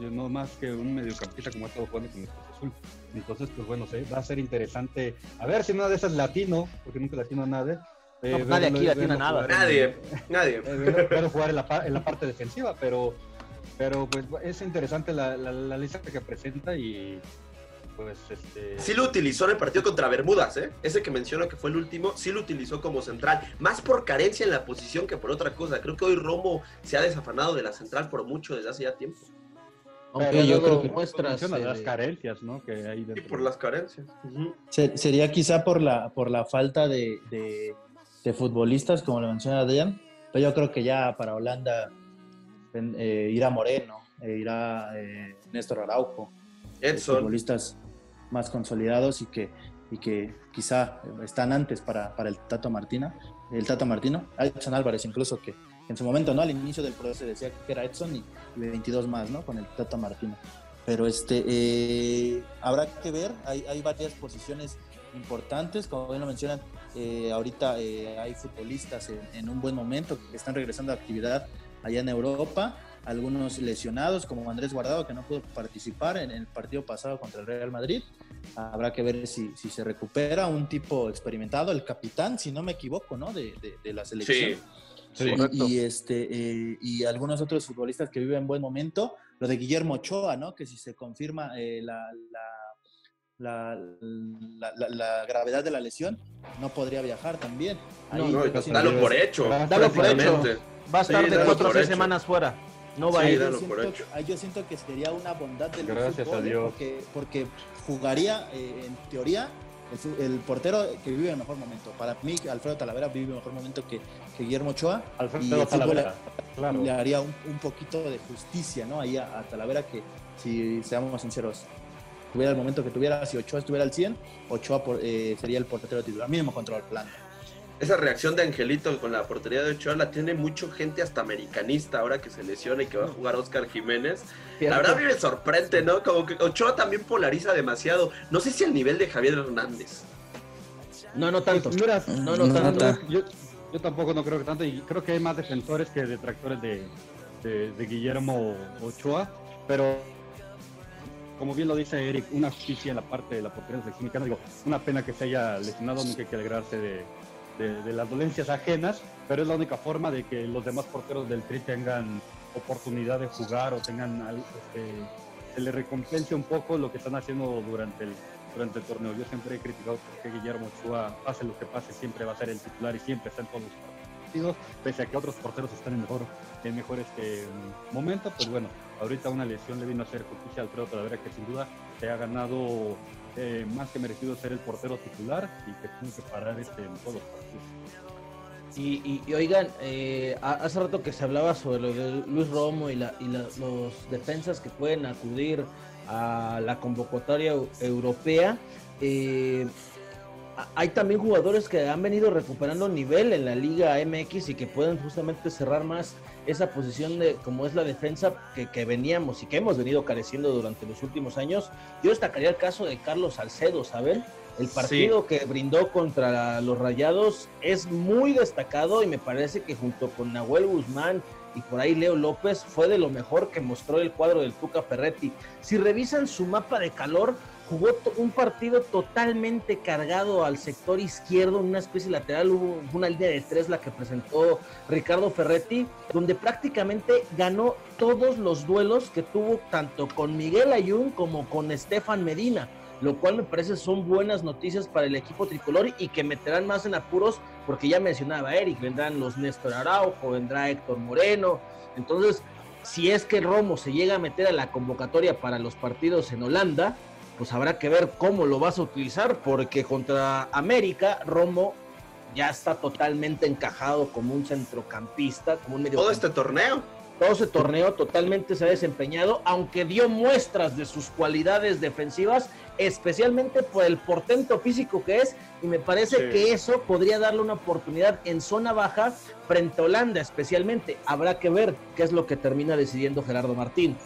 no más que un mediocampista como ha estado jugando con el Azul. Entonces, pues bueno, va a ser interesante. A ver si nada de esas es latino, porque nunca latino a nadie. Eh, nadie aquí latina nada. Nadie, nadie. Puede jugar en la, en la parte defensiva, pero pero pues es interesante la, la, lista que presenta y pues este... Sí lo utilizó en el partido contra Bermudas, ¿eh? Ese que menciono que fue el último, sí lo utilizó como central. Más por carencia en la posición que por otra cosa. Creo que hoy Romo se ha desafanado de la central por mucho desde hace ya tiempo. Aunque yo creo que muestras eh, las carencias, ¿no? Que hay sí, por las carencias. Sería quizá por la por la falta de, de, de futbolistas, como lo menciona Adrián, pero yo creo que ya para Holanda eh, irá Moreno, eh, irá eh, Néstor Araujo, Edson. futbolistas más consolidados y que, y que quizá están antes para, para el Tato Martina, el Tato Martino, Edson Álvarez incluso que en su momento, ¿no? Al inicio del proceso decía que era Edson y, 22 más, ¿no? Con el Tato Martino. Pero este, habrá que ver, hay, hay varias posiciones importantes, como bien lo mencionan, ahorita hay futbolistas en, en, un buen momento que están regresando a actividad allá en Europa, algunos lesionados como Andrés Guardado que no pudo participar en el partido pasado contra el Real Madrid. Habrá que ver si, si se recupera un tipo experimentado, el capitán, si no me equivoco, ¿no? De, de, la selección. Sí. y, este, eh, y algunos otros futbolistas que viven buen momento. Lo de Guillermo Ochoa, ¿no? Que si se confirma eh, la, la, la, la, gravedad de la lesión, no podría viajar también. no, no, dalo por hecho. Dalo por hecho. Va a estar de cuatro o seis semanas fuera. No va a ir. Yo siento, que sería una bondad del Gracias a ¿eh? Dios. Porque, porque jugaría, eh, en teoría, el, portero que vive en el mejor momento. Para mí, Alfredo Talavera vive en el mejor momento que, Guillermo Ochoa. Alfredo Talavera, claro. Le haría un, poquito de justicia ¿no? ahí a, Talavera que, si seamos sinceros, tuviera el momento que tuviera, si Ochoa estuviera al 100, Ochoa eh, sería el portero titular, mínimo control plan esa reacción de Angelito con la portería de Ochoa la tiene mucha gente hasta americanista ahora que se lesiona y que va a jugar Oscar Jiménez. La verdad a mí me sorprende, ¿no? Como que Ochoa también polariza demasiado. No sé si el nivel de Javier Hernández. No, no tanto. no, no, tanto. Yo, tampoco no creo que tanto. Y creo que hay más defensores que detractores de, de, Guillermo Ochoa. Pero como bien lo dice Eric, una justicia en la parte de la portería de la Digo, una pena que se haya lesionado, nunca hay que alegrarse de, las dolencias ajenas, pero es la única forma de que los demás porteros del Tri tengan oportunidad de jugar o tengan este, se le recompense un poco lo que están haciendo durante el, torneo. Yo siempre he criticado que Guillermo Ochoa, pase lo que pase, siempre va a ser el titular y siempre está en todos los partidos, pese a que otros porteros están en mejor, en este, momento. Pues bueno, ahorita una lesión le vino a hacer justicia al Alfredo verdad que sin duda se ha ganado eh, más que merecido ser el portero titular y que tiene que parar este, en todos los partidos. Y, oigan, eh, hace rato que se hablaba sobre Luis Romo y los defensas que pueden acudir a la convocatoria europea. Eh, hay también jugadores que han venido recuperando nivel en la Liga MX y que pueden justamente cerrar más esa posición de como es la defensa que, veníamos y que hemos venido careciendo durante los últimos años. Yo destacaría el caso de Carlos Salcedo, ¿saben? El partido que brindó contra los Rayados es muy destacado y me parece que junto con Nahuel Guzmán y por ahí Leo López fue de lo mejor que mostró el cuadro del Tuca Ferretti. Si revisan su mapa de calor, jugó un partido totalmente cargado al sector izquierdo, una especie lateral, hubo una línea de tres la que presentó Ricardo Ferretti, donde prácticamente ganó todos los duelos que tuvo tanto con Miguel Ayun como con Estefan Medina, lo cual me parece son buenas noticias para el equipo tricolor y que meterán más en apuros, porque ya mencionaba Eric, vendrán los Néstor Araujo, vendrá Héctor Moreno, entonces si es que Romo se llega a meter a la convocatoria para los partidos en Holanda, pues habrá que ver cómo lo vas a utilizar, porque contra América, Romo ya está totalmente encajado como un centrocampista, como un medio. Todo este torneo. Todo ese torneo totalmente se ha desempeñado, aunque dio muestras de sus cualidades defensivas, especialmente por el portento físico que es, y me parece que eso podría darle una oportunidad en zona baja frente a Holanda, especialmente. Habrá que ver qué es lo que termina decidiendo Gerardo Martín.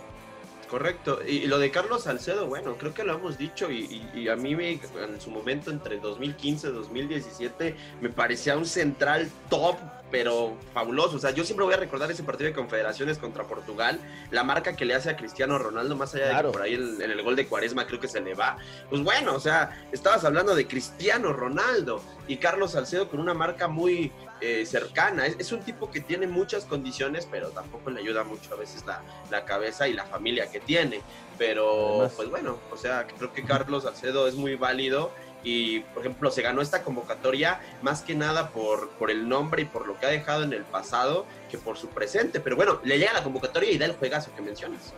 Correcto. Y, lo de Carlos Salcedo, bueno, creo que lo hemos dicho y, a mí me, en su momento entre 2015 y 2017 me parecía un central top, pero fabuloso. O sea, yo siempre voy a recordar ese partido de confederaciones contra Portugal, la marca que le hace a Cristiano Ronaldo, más allá de que por ahí en, en el gol de Cuaresma creo que se le va. Pues bueno, o sea, estabas hablando de Cristiano Ronaldo y Carlos Salcedo con una marca muy, eh, cercana. Es, un tipo que tiene muchas condiciones, pero tampoco le ayuda mucho a veces la, la cabeza y la familia que tiene. Pero, pues bueno, o sea, creo que Carlos Salcedo es muy válido y, por ejemplo, se ganó esta convocatoria más que nada por, por el nombre y por lo que ha dejado en el pasado que por su presente. Pero bueno, le llega la convocatoria y da el juegazo que mencionas.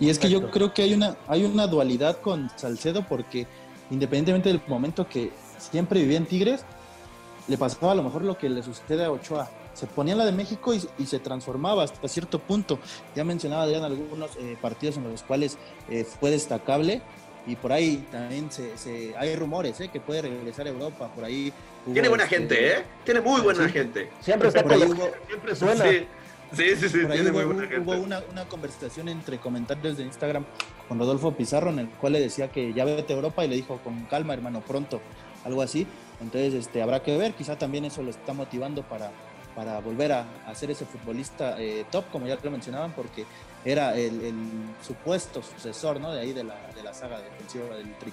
Y es que yo creo que hay una, hay una dualidad con Salcedo porque independientemente del momento que siempre vivía en Tigres, le pasaba a lo mejor lo que le sucede a Ochoa. Se ponía la de México y, se transformaba hasta cierto punto. Ya mencionaba Adrián algunos eh, partidos en los cuales eh, fue destacable y por ahí también se, hay rumores ¿eh? que puede regresar a Europa. Por ahí tiene buena este, gente, ¿eh? Tiene muy buena gente. Siempre está por ahí siempre suena. Sí, sí, sí, tiene muy buena gente. Hubo una, una, conversación entre comentarios de Instagram con Rodolfo Pizarro en el cual le decía que ya vete a Europa y le dijo con calma, hermano, pronto, algo así. Entonces, este, habrá que ver, quizá también eso lo está motivando para, para volver a, a ser ese futbolista eh, top, como ya lo mencionaban, porque era el, supuesto sucesor, ¿no? De ahí de la, de la saga defensiva del Tri.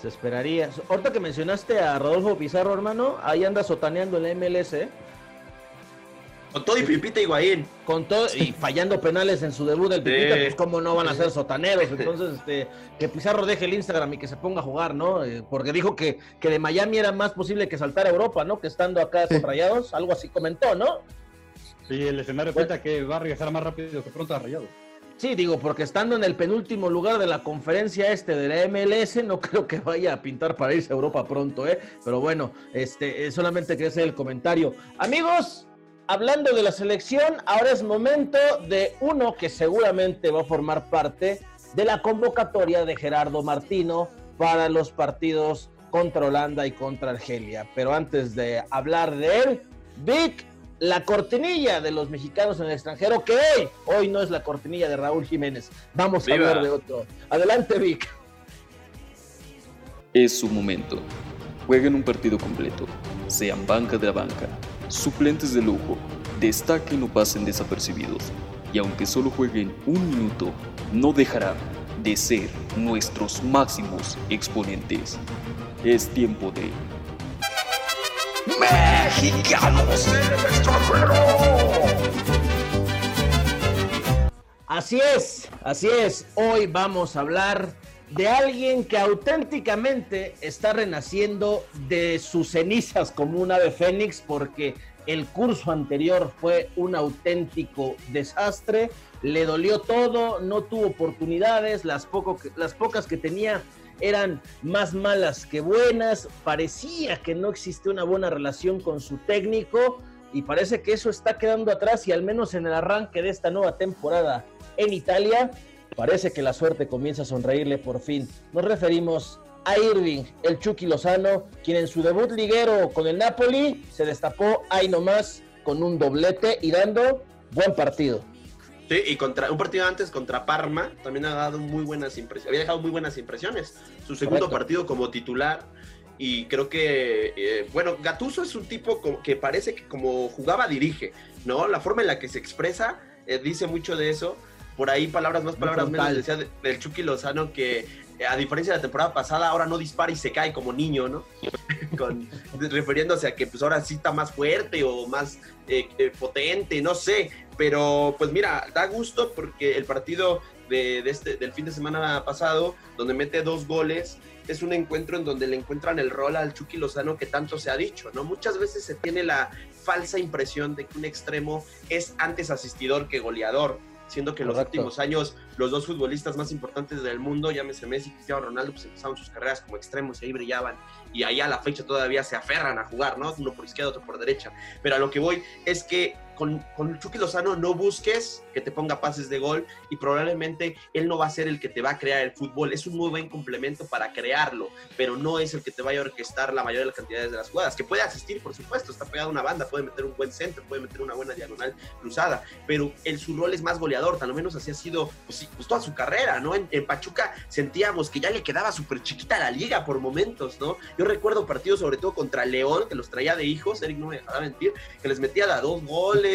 Se esperaría. Ahorita que mencionaste a Rodolfo Pizarro, hermano, ahí anda sotaneando el MLS, ¿eh? Con todo y Pipita Higuaín. Con todo y fallando penales en su debut del Pipita, pues cómo no van a ser sotaneros. Entonces, este, que Pizarro deje el Instagram y que se ponga a jugar, ¿no? Eh, porque dijo que, que de Miami era más posible que saltar a Europa, ¿no? Que estando acá con Rayados, algo así comentó, ¿no? Sí, el escenario pinta que va a regresar más rápido que pronto a Rayado. Sí, digo, porque estando en el penúltimo lugar de la conferencia este de la MLS, no creo que vaya a pintar para irse a Europa pronto, ¿eh? Pero bueno, este, eh, solamente quería hacer el comentario. Amigos, hablando de la selección, ahora es momento de uno que seguramente va a formar parte de la convocatoria de Gerardo Martino para los partidos contra Holanda y contra Argelia. Pero antes de hablar de él, Vic la cortinilla de los mexicanos en el extranjero, que hoy, hoy no es la cortinilla de Raúl Jiménez. Vamos a hablar de otro. Adelante, Vic. Es su momento. Jueguen un partido completo. Sean banca de la banca, suplentes de lujo, destaquen o pasen desapercibidos. Y aunque solo jueguen un minuto, no dejarán de ser nuestros máximos exponentes. Es tiempo de mexicanos en el. Así es, así es. Hoy vamos a hablar de alguien que auténticamente está renaciendo de sus cenizas como un ave fénix porque el curso anterior fue un auténtico desastre, le dolió todo, no tuvo oportunidades, las pocas que tenía eran más malas que buenas, parecía que no existía una buena relación con su técnico y parece que eso está quedando atrás y al menos en el arranque de esta nueva temporada en Italia, parece que la suerte comienza a sonreírle por fin. Nos referimos a Irving, el Chucky Lozano, quien en su debut liguero con el Napoli se destapó ahí nomás con un doblete y dando buen partido. Sí, y contra un partido antes contra Parma también ha dado muy buenas impresiones, había dejado muy buenas impresiones. Su segundo partido como titular y creo que, eh, bueno, Gatuso es un tipo que parece que como jugaba dirige, ¿no? La forma en la que se expresa eh, dice mucho de eso. Por ahí palabras más, palabras menos, decía del Chucky Lozano que a diferencia de la temporada pasada, ahora no dispara y se cae como niño, ¿no? refiriéndose a que pues ahora sí está más fuerte o más eh, potente, no sé, pero pues mira, da gusto porque el partido de, este, del fin de semana pasado, donde mete dos goles, es un encuentro en donde le encuentran el rol al Chucky Lozano que tanto se ha dicho, ¿no? Muchas veces se tiene la falsa impresión de que un extremo es antes asistidor que goleador siendo que en los últimos años los dos futbolistas más importantes del mundo, llámese Messi y Cristiano Ronaldo, pues empezaron sus carreras como extremos y ahí brillaban. Y ahí a la fecha todavía se aferran a jugar, ¿no? Uno por izquierda, otro por derecha. Pero a lo que voy es que con, Chucky Lozano no busques que te ponga pases de gol y probablemente él no va a ser el que te va a crear el fútbol. Es un muy buen complemento para crearlo, pero no es el que te vaya a orquestar la mayoría de las cantidades de las jugadas. Que puede asistir, por supuesto, está pegado a una banda, puede meter un buen centro, puede meter una buena diagonal cruzada, pero su rol es más goleador, tal menos así ha sido pues, pues toda su carrera, ¿no? En, en Pachuca sentíamos que ya le quedaba súper chiquita la liga por momentos, ¿no? Yo recuerdo partidos sobre todo contra León, que los traía de hijos, Eric no me dejará mentir, que les metía a dos goles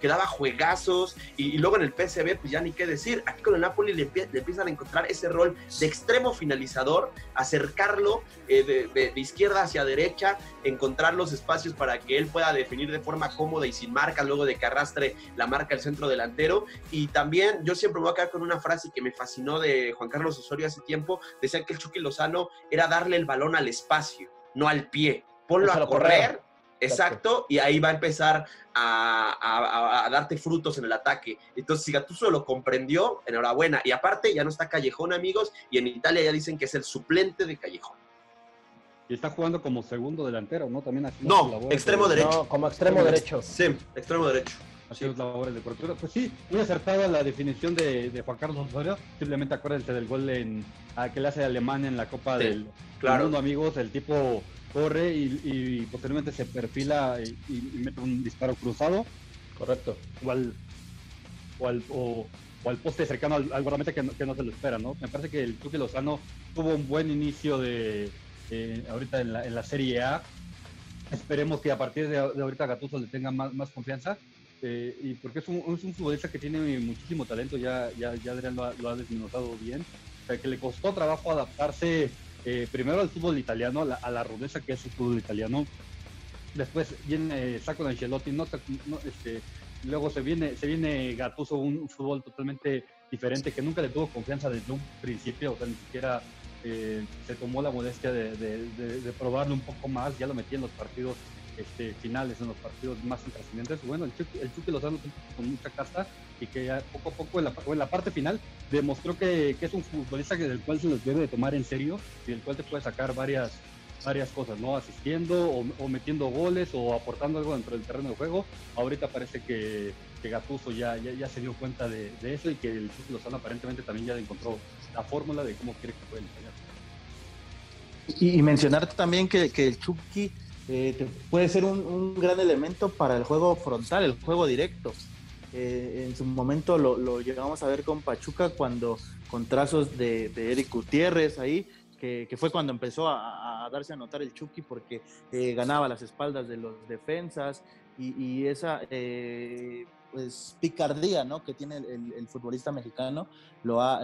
que daba juegazos, y, luego en el PSV, pues ya ni qué decir. Aquí con el Napoli le, empiezan a encontrar ese rol de extremo finalizador, acercarlo eh, de, izquierda hacia derecha, encontrar los espacios para que él pueda definir de forma cómoda y sin marca, luego de que arrastre la marca el centro delantero. Y también yo siempre me voy a quedar con una frase que me fascinó de Juan Carlos Osorio hace tiempo, decía que el Chucky Lozano era darle el balón al espacio, no al pie. Ponlo a correr Exacto, y ahí va a empezar a, darte frutos en el ataque. Entonces, si Gattuso lo comprendió, enhorabuena. Y aparte, ya no está Callejón, amigos, y en Italia ya dicen que es el suplente de Callejón. Y está jugando como segundo delantero, ¿no? También No, extremo derecho. como extremo derecho. Sí, extremo derecho. Así sí. labores de cobertura. Pues sí, muy acertada la definición de, Juan Carlos Osorio. Simplemente acuérdense del gol en, que le hace Alemania en la Copa del, claro. Mundo, amigos. El tipo corre y, posteriormente se perfila y, mete un disparo cruzado. Correcto. O al, o al, poste cercano al, al que no, que no, se lo espera, ¿no? Me parece que el Tuque Lozano tuvo un buen inicio de eh, ahorita en la, en la Serie A. Esperemos que a partir de, ahorita Gattuso le tenga más, más confianza. Eh, y porque es un, es un, futbolista que tiene muchísimo talento, ya, ya, ya Adrián lo ha, lo ha desminutado bien, o sea, que le costó trabajo adaptarse eh, primero al fútbol italiano, a la, rudeza que es el fútbol italiano. Después viene Sacco Ancelotti, no, este, luego se viene, se viene Gattuso, un fútbol totalmente diferente que nunca le tuvo confianza desde un principio, o sea, ni siquiera eh, se tomó la modestia de, probarlo un poco más, ya lo metí en los partidos este, finales, en los partidos más intrascendentes. Bueno, el Chucky, el Chucky Lozano con mucha casa y que ya poco a poco en la, en la parte final demostró que, que, es un futbolista del cual se los debe de tomar en serio y del cual te puede sacar varias, varias cosas, ¿no? Asistiendo o, metiendo goles o aportando algo dentro del terreno de juego. Ahorita parece que, que Gatuso ya, ya, se dio cuenta de, eso y que el Chucky Lozano aparentemente también ya encontró la fórmula de cómo quiere que juegue Y, y también que, que el Chucky eh, puede ser un, gran elemento para el juego frontal, el juego directo. Eh, en su momento lo, lo, llegamos a ver con Pachuca cuando con trazos de, de Eric Gutiérrez ahí, que, fue cuando empezó a, darse a notar el Chucky porque eh, ganaba las espaldas de los defensas y, esa pues, picardía ¿no? que tiene el, futbolista mexicano lo ha,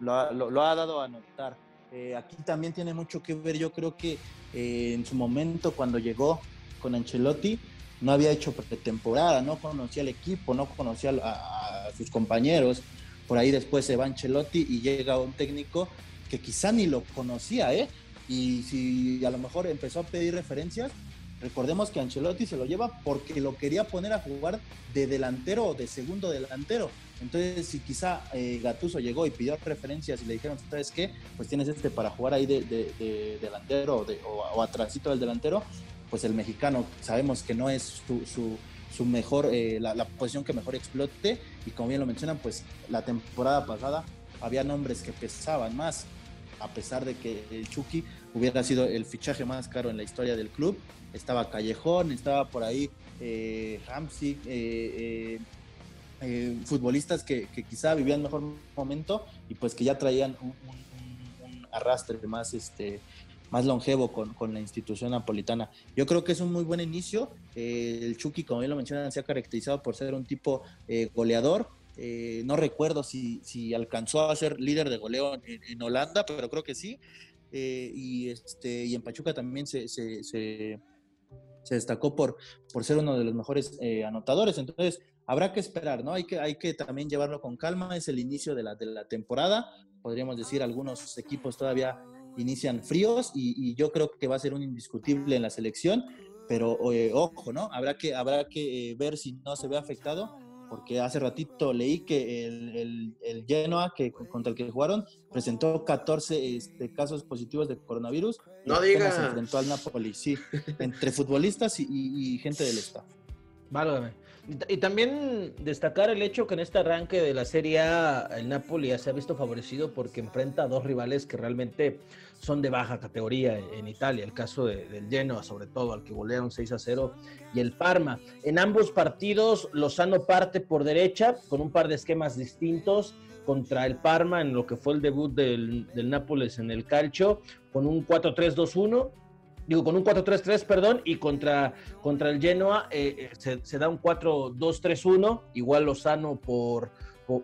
lo ha, lo ha dado a notar. Eh, aquí también tiene mucho que ver, yo creo que eh, en su momento cuando llegó con Ancelotti no había hecho pretemporada, no conocía al equipo, no conocía a, sus compañeros. Por ahí después se va Ancelotti y llega un técnico que quizá ni lo conocía, ¿eh? Y si a lo mejor empezó a pedir referencias, recordemos que Ancelotti se lo lleva porque lo quería poner a jugar de delantero o de segundo delantero. Entonces, si quizá eh, Gatuso llegó y pidió preferencias y le dijeron, ¿sabes qué? Pues tienes este para jugar ahí de, delantero o, de, atrásito del delantero, pues el mexicano sabemos que no es su, mejor, eh, la, posición que mejor explote. Y como bien lo mencionan, pues la temporada pasada había nombres que pesaban más, a pesar de que el Chucky hubiera sido el fichaje más caro en la historia del club. Estaba Callejón, estaba por ahí eh, Hamsik, eh, eh futbolistas que, quizá vivían mejor momento y pues que ya traían un, arrastre más, este, más longevo con, la institución napolitana. Yo creo que es un muy buen inicio. El Chucky, como bien lo mencionan, se ha caracterizado por ser un tipo eh, no recuerdo si, si, alcanzó a ser líder de goleo en, Holanda, pero creo que sí. y, este, y en Pachuca también se, se, destacó por, por ser uno de los mejores anotadores. Entonces, habrá que esperar, ¿no? Hay que, hay que también llevarlo con calma, es el inicio de la, de la temporada, podríamos decir, algunos equipos todavía inician fríos y, yo creo que va a ser un indiscutible en la selección, pero eh, ojo, ¿no? Habrá que, habrá que eh, ver si no se ve afectado, porque hace ratito leí que el, el, Genoa, que, contra el que jugaron, presentó 14 este, casos positivos de coronavirus. No digas. Se enfrentó al Napoli, sí, entre futbolistas y, y gente del staff. Válgame. Y también destacar el hecho que en este arranque de la Serie A el Napoli ya se ha visto favorecido porque enfrenta a dos rivales que realmente son de baja categoría en Italia, el caso del Genoa sobre todo, al que golearon 6 a 0, y el Parma. En ambos partidos Lozano parte por derecha con un par de esquemas distintos contra el Parma en lo que fue el debut del, del Nápoles en el calcio, con un 4-3-2-1 digo, con un 4-3-3, perdón, y contra, contra el Genoa eh, eh, se, da un 4-2-3-1, igual Lozano por,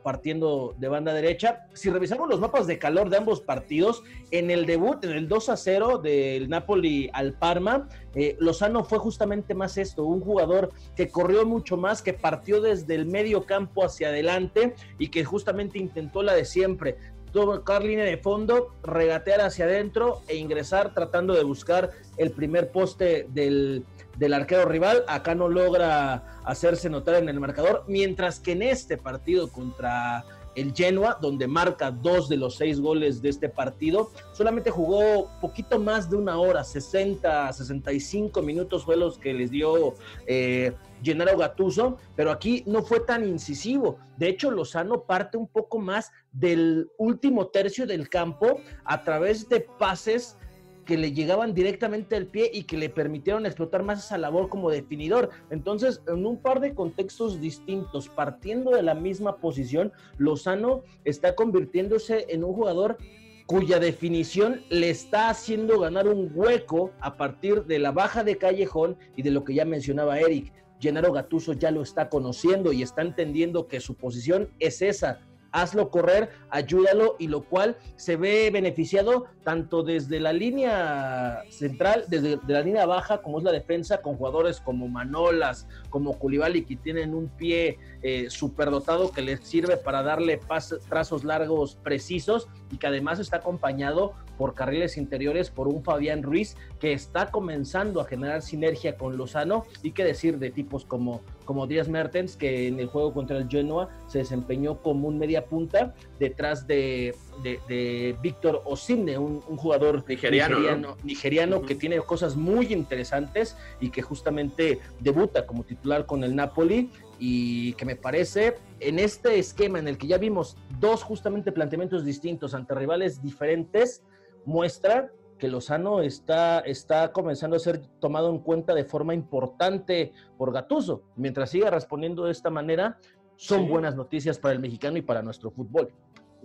partiendo de banda derecha. Si revisamos los mapas de calor de ambos partidos, en el debut, en el 2-0 del Napoli al Parma, eh, Lozano fue justamente más esto, un jugador que corrió mucho más, que partió desde el medio campo hacia adelante y que justamente intentó la de siempre, tocar línea de fondo, regatear hacia adentro e ingresar tratando de buscar el primer poste del, del arquero rival. Acá no logra hacerse notar en el marcador, mientras que en este partido contra el Genoa, donde marca dos de los seis goles de este partido. Solamente jugó poquito más de una hora, 60, 65 minutos fue los que les dio eh, Gennaro Gattuso, pero aquí no fue tan incisivo. De hecho, Lozano parte un poco más del último tercio del campo a través de pases que le llegaban directamente al pie y que le permitieron explotar más esa labor como definidor. Entonces, en un par de contextos distintos, partiendo de la misma posición, Lozano está convirtiéndose en un jugador cuya definición le está haciendo ganar un hueco a partir de la baja de Callejón y de lo que ya mencionaba Eric. Gennaro Gatuso ya lo está conociendo y está entendiendo que su posición es esa, hazlo correr, ayúdalo y lo cual se ve beneficiado tanto desde la línea central, desde la línea baja como es la defensa, con jugadores como Manolas, como Culibali que tienen un pie eh, superdotado que les sirve para darle trazos largos precisos y que además está acompañado por carriles interiores por un Fabián Ruiz que está comenzando a generar sinergia con Lozano y qué decir de tipos como, como Díaz Mertens que en el juego contra el Genoa se desempeñó como un media punta detrás de, de, Víctor Osimne, un, jugador nigeriano, nigeriano, que tiene cosas muy interesantes y que justamente debuta como titular con el Napoli y que me parece en este esquema en el que ya vimos dos justamente planteamientos distintos ante rivales diferentes, muestra que Lozano está, está comenzando a ser tomado en cuenta de forma importante por Gatuso. Mientras siga respondiendo de esta manera, son buenas noticias para el mexicano y para nuestro fútbol.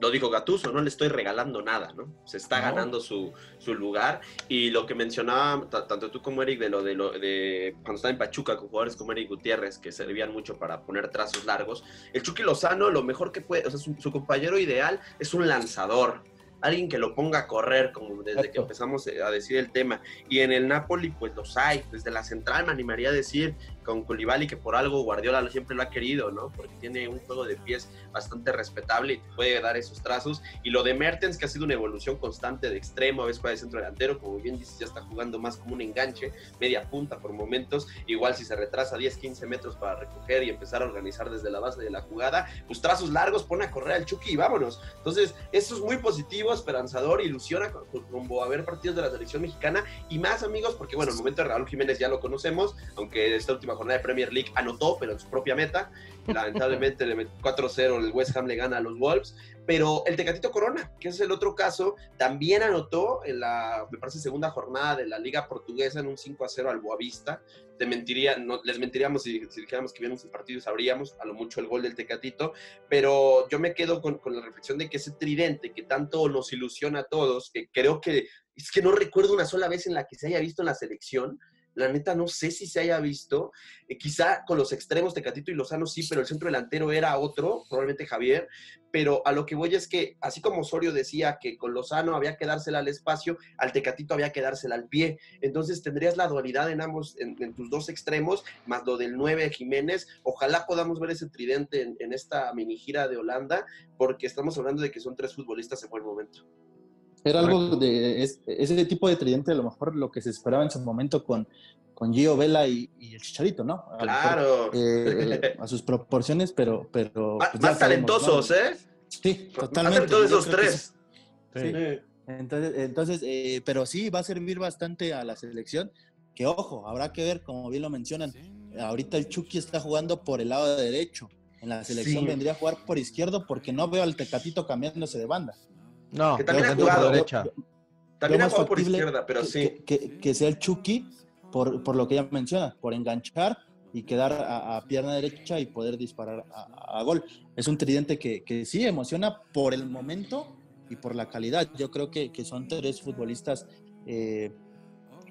Lo dijo Gatuso, no le estoy regalando nada, ¿no? Se está ganando su, lugar. Y lo que mencionaba tanto tú como Eric de lo de, lo de cuando estaba en Pachuca con jugadores como Eric Gutiérrez, que servían mucho para poner trazos largos. El Chucky Lozano, lo mejor que puede, o sea, su compañero ideal es un lanzador alguien que lo ponga a correr, como desde que empezamos eh, a decir el tema. Y en el Napoli, pues los hay. Desde la central me animaría a decir con Colibali que por algo Guardiola siempre lo ha querido, ¿no? Porque tiene un juego de pies bastante respetable y te puede dar esos trazos. Y lo de Mertens, que ha sido una evolución constante de extremo, a veces para el centro delantero, como bien dices, ya está jugando más como un enganche, media punta por momentos. Igual si se retrasa 10, 15 metros para recoger y empezar a organizar desde la base de la jugada, pues trazos largos, pone a correr al Chucky y vámonos. Entonces, eso es muy positivo, esperanzador, ilusiona como a ver partidos de la selección mexicana y más amigos, porque bueno, el momento de Raúl Jiménez ya lo conocemos, aunque esta última jornada de Premier League anotó, pero en su propia meta. Lamentablemente 4-0 el West Ham le gana a los Wolves. Pero el Tecatito Corona, que es el otro caso, también anotó en la, me parece, segunda jornada de la Liga Portuguesa en un 5-0 al Boavista. Te mentiría, no, les mentiríamos si, dijéramos que vimos el partido y sabríamos a lo mucho el gol del Tecatito. Pero yo me quedo con, con la reflexión de que ese tridente que tanto nos ilusiona a todos, que creo que es que no recuerdo una sola vez en la que se haya visto en la selección, la neta no sé si se haya visto. Eh, quizá con los extremos de Catito y Lozano sí, pero el centro delantero era otro, probablemente Javier. Pero a lo que voy es que, así como Osorio decía que con Lozano había que dársela al espacio, al Tecatito había que dársela al pie. Entonces tendrías la dualidad en ambos, en, tus dos extremos, más lo del 9 Jiménez. Ojalá podamos ver ese tridente en, en esta mini gira de Holanda, porque estamos hablando de que son tres futbolistas en buen momento. Era algo de ese tipo de tridente, a lo mejor lo que se esperaba en su momento con, con Gio Vela y, el Chicharito, ¿no? A claro. Eh, a sus proporciones, pero. pero pues más, talentosos, ¿eh? Sí, totalmente. Más esos tres. Sí. Entonces, entonces eh, pero sí, va a servir bastante a la selección. Que ojo, habrá que ver, como bien lo mencionan. Ahorita el Chucky está jugando por el lado derecho. En la selección vendría a jugar por izquierdo porque no veo al Tecatito cambiándose de banda. No, que también ha jugado. Derecha. También ha jugado por izquierda, pero sí. Que, sea el Chucky, por, por, lo que ella menciona, por enganchar y quedar a, pierna derecha y poder disparar a, gol. Es un tridente que, que, sí emociona por el momento y por la calidad. Yo creo que, que son tres futbolistas eh,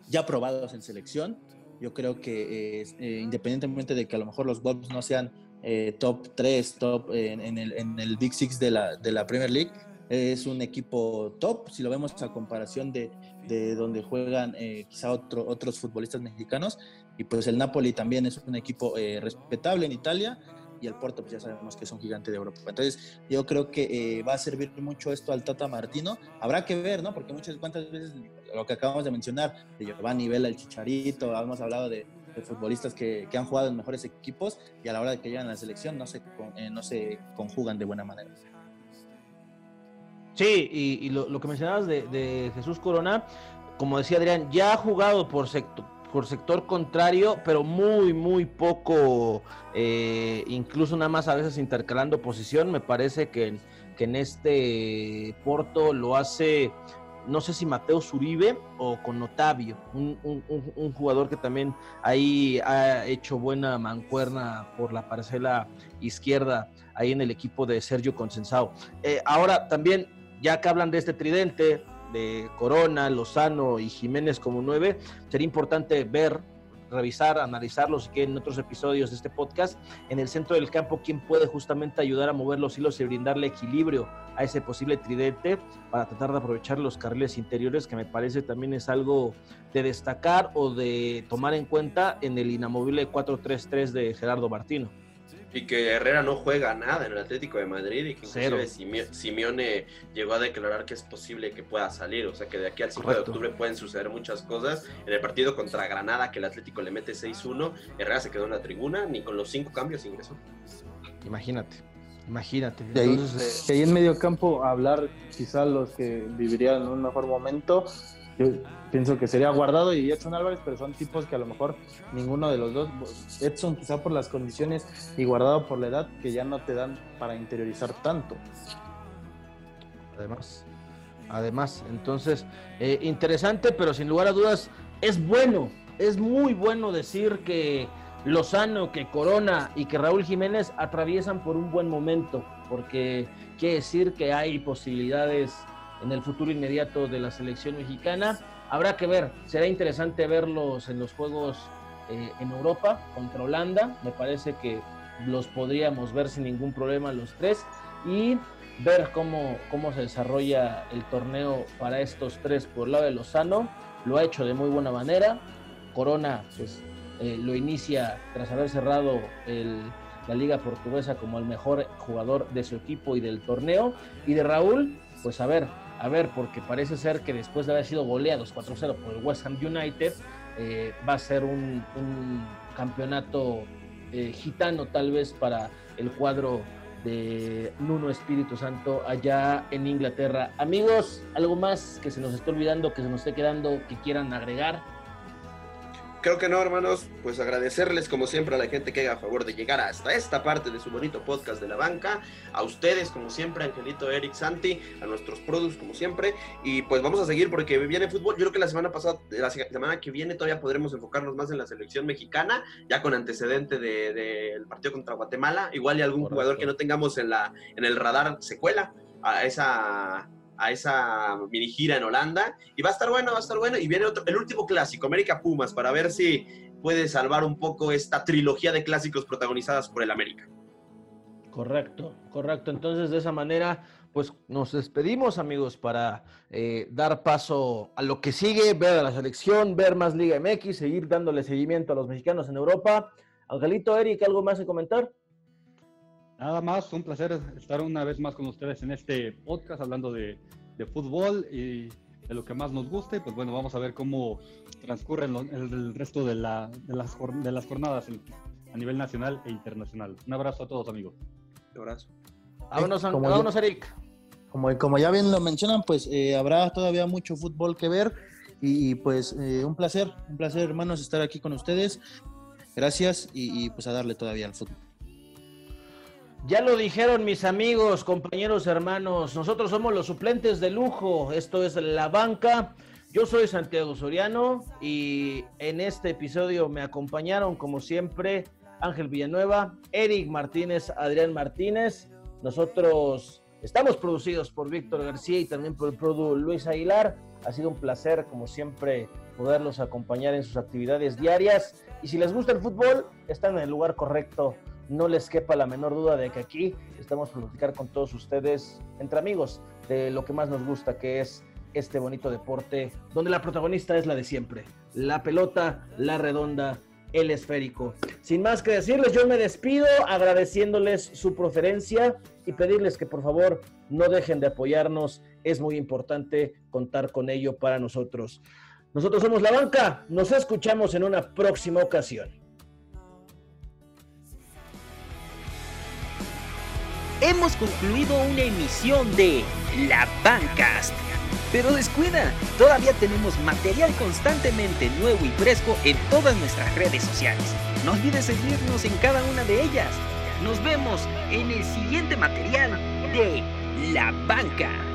ya probados en selección. Yo creo que eh, independientemente de que a lo mejor los Wolves no sean eh, top 3, top en, el, en, el, Big Six de la, de la Premier League, es un equipo top, si lo vemos a comparación de, de donde juegan eh, quizá otro, otros futbolistas mexicanos. Y pues el Napoli también es un equipo eh, respetable en Italia y el Porto pues ya sabemos que es un gigante de Europa. Entonces yo creo que eh, va a servir mucho esto al Tata Martino. Habrá que ver, ¿no? Porque muchas cuantas veces lo que acabamos de mencionar, de Giovanni Vela, el Chicharito, hemos hablado de, futbolistas que, que, han jugado en mejores equipos y a la hora de que llegan a la selección no se, no se conjugan de buena manera. Sí, y, lo, que mencionabas de, Jesús Corona, como decía Adrián, ya ha jugado por sector, por sector contrario, pero muy, muy poco, eh, incluso nada más a veces intercalando posición. Me parece que, en este Porto lo hace, no sé si Mateo Zuribe o con Otavio, un, jugador que también ahí ha hecho buena mancuerna por la parcela izquierda, ahí en el equipo de Sergio Consensao. Eh, ahora también ya que hablan de este tridente, de Corona, Lozano y Jiménez como nueve, sería importante ver revisar, analizarlo si quieren en otros episodios de este podcast, en el centro del campo, quién puede justamente ayudar a mover los hilos y brindarle equilibrio a ese posible tridente para tratar de aprovechar los carriles interiores, que me parece también es algo de destacar o de tomar en cuenta en el inamovible 4-3-3 de Gerardo Martino. Y que Herrera no juega nada en el Atlético de Madrid y que inclusive Simeone llegó a declarar que es posible que pueda salir. O sea que de aquí al 5 de octubre pueden suceder muchas cosas. En el partido contra Granada, que el Atlético le mete 6-1, Herrera se quedó en la tribuna, ni con los cinco cambios ingresó. Imagínate. Imagínate. Y ahí, ahí en medio campo hablar quizá los que vivirían en un mejor momento yo pienso que sería Guardado y Edson Álvarez, pero son tipos que a lo mejor ninguno de los dos, Edson quizá por las condiciones y Guardado por la edad, que ya no te dan para interiorizar tanto. Además, además, entonces, eh, interesante, pero sin lugar a dudas, es bueno, es muy bueno decir que Lozano, que Corona y que Raúl Jiménez atraviesan por un buen momento, porque quiere decir que hay posibilidades en el futuro inmediato de la selección mexicana. Habrá que ver, será interesante verlos en los juegos eh, en Europa contra Holanda. Me parece que los podríamos ver sin ningún problema los tres y ver cómo, cómo se desarrolla el torneo para estos tres por el lado de Lozano. Lo ha hecho de muy buena manera. Corona pues eh, lo inicia tras haber cerrado la liga portuguesa como el mejor jugador de su equipo y del torneo. Y de Raúl, pues a ver, a ver, porque parece ser que después de haber sido goleados 4-0 por el West Ham United, eh, va a ser un, campeonato eh, gitano tal vez para el cuadro de Nuno Espíritu Santo allá en Inglaterra. Amigos, algo más que se nos esté olvidando, que se nos esté quedando, que quieran agregar. Creo que no, hermanos. Pues agradecerles como siempre a la gente que haga a favor de llegar hasta esta parte de su bonito podcast de la banca. A ustedes, como siempre, Angelito, Eric, Santi, a nuestros productos, como siempre. Y pues vamos a seguir porque viene fútbol. Yo creo que la semana pasada, la semana que viene, todavía podremos enfocarnos más en la selección mexicana, ya con antecedente del partido contra Guatemala. Igual y algún jugador que no tengamos en, la, en el radar secuela a esa a esa mini gira en Holanda. Y va a estar bueno, va a estar bueno. Y viene otro, el último clásico, América Pumas, para ver si puede salvar un poco esta trilogía de clásicos protagonizadas por el América. Correcto, correcto. Entonces, de esa manera, pues nos despedimos, amigos, para eh, dar paso a lo que sigue, ver a la selección, ver más Liga MX, seguir dándole seguimiento a los mexicanos en Europa. Angelito, Eric, ¿algo más que comentar? Nada más, un placer estar una vez más con ustedes en este podcast hablando de, fútbol y de lo que más nos gusta. Y pues bueno, vamos a ver cómo transcurren el, resto de, las, de las jornadas a nivel nacional e internacional. Un abrazo a todos, amigos. Un abrazo. Vámonos, Eric. Como, como ya bien lo mencionan, pues eh, habrá todavía mucho fútbol que ver. Y, pues eh, un placer, un placer, hermanos, estar aquí con ustedes. Gracias y pues a darle todavía al fútbol. Ya lo dijeron mis amigos, compañeros, hermanos, nosotros somos los suplentes de lujo, esto es la banca. Yo soy Santiago Soriano y en este episodio me acompañaron como siempre Ángel Villanueva, Eric Martínez, Adrián Martínez. Nosotros estamos producidos por Víctor García y también por el produ Luis Aguilar. Ha sido un placer como siempre poderlos acompañar en sus actividades diarias y si les gusta el fútbol están en el lugar correcto no les quepa la menor duda de que aquí estamos para platicar con todos ustedes, entre amigos, de lo que más nos gusta, que es este bonito deporte, donde la protagonista es la de siempre, la pelota, la redonda, el esférico. Sin más que decirles, yo me despido agradeciéndoles su preferencia y pedirles que por favor no dejen de apoyarnos. Es muy importante contar con ello para nosotros. Nosotros somos la banca, nos escuchamos en una próxima ocasión. Hemos concluido una emisión de La Bancast. Pero descuida, todavía tenemos material constantemente nuevo y fresco en todas nuestras redes sociales. No olvides seguirnos en cada una de ellas. Nos vemos en el siguiente material de La Banca.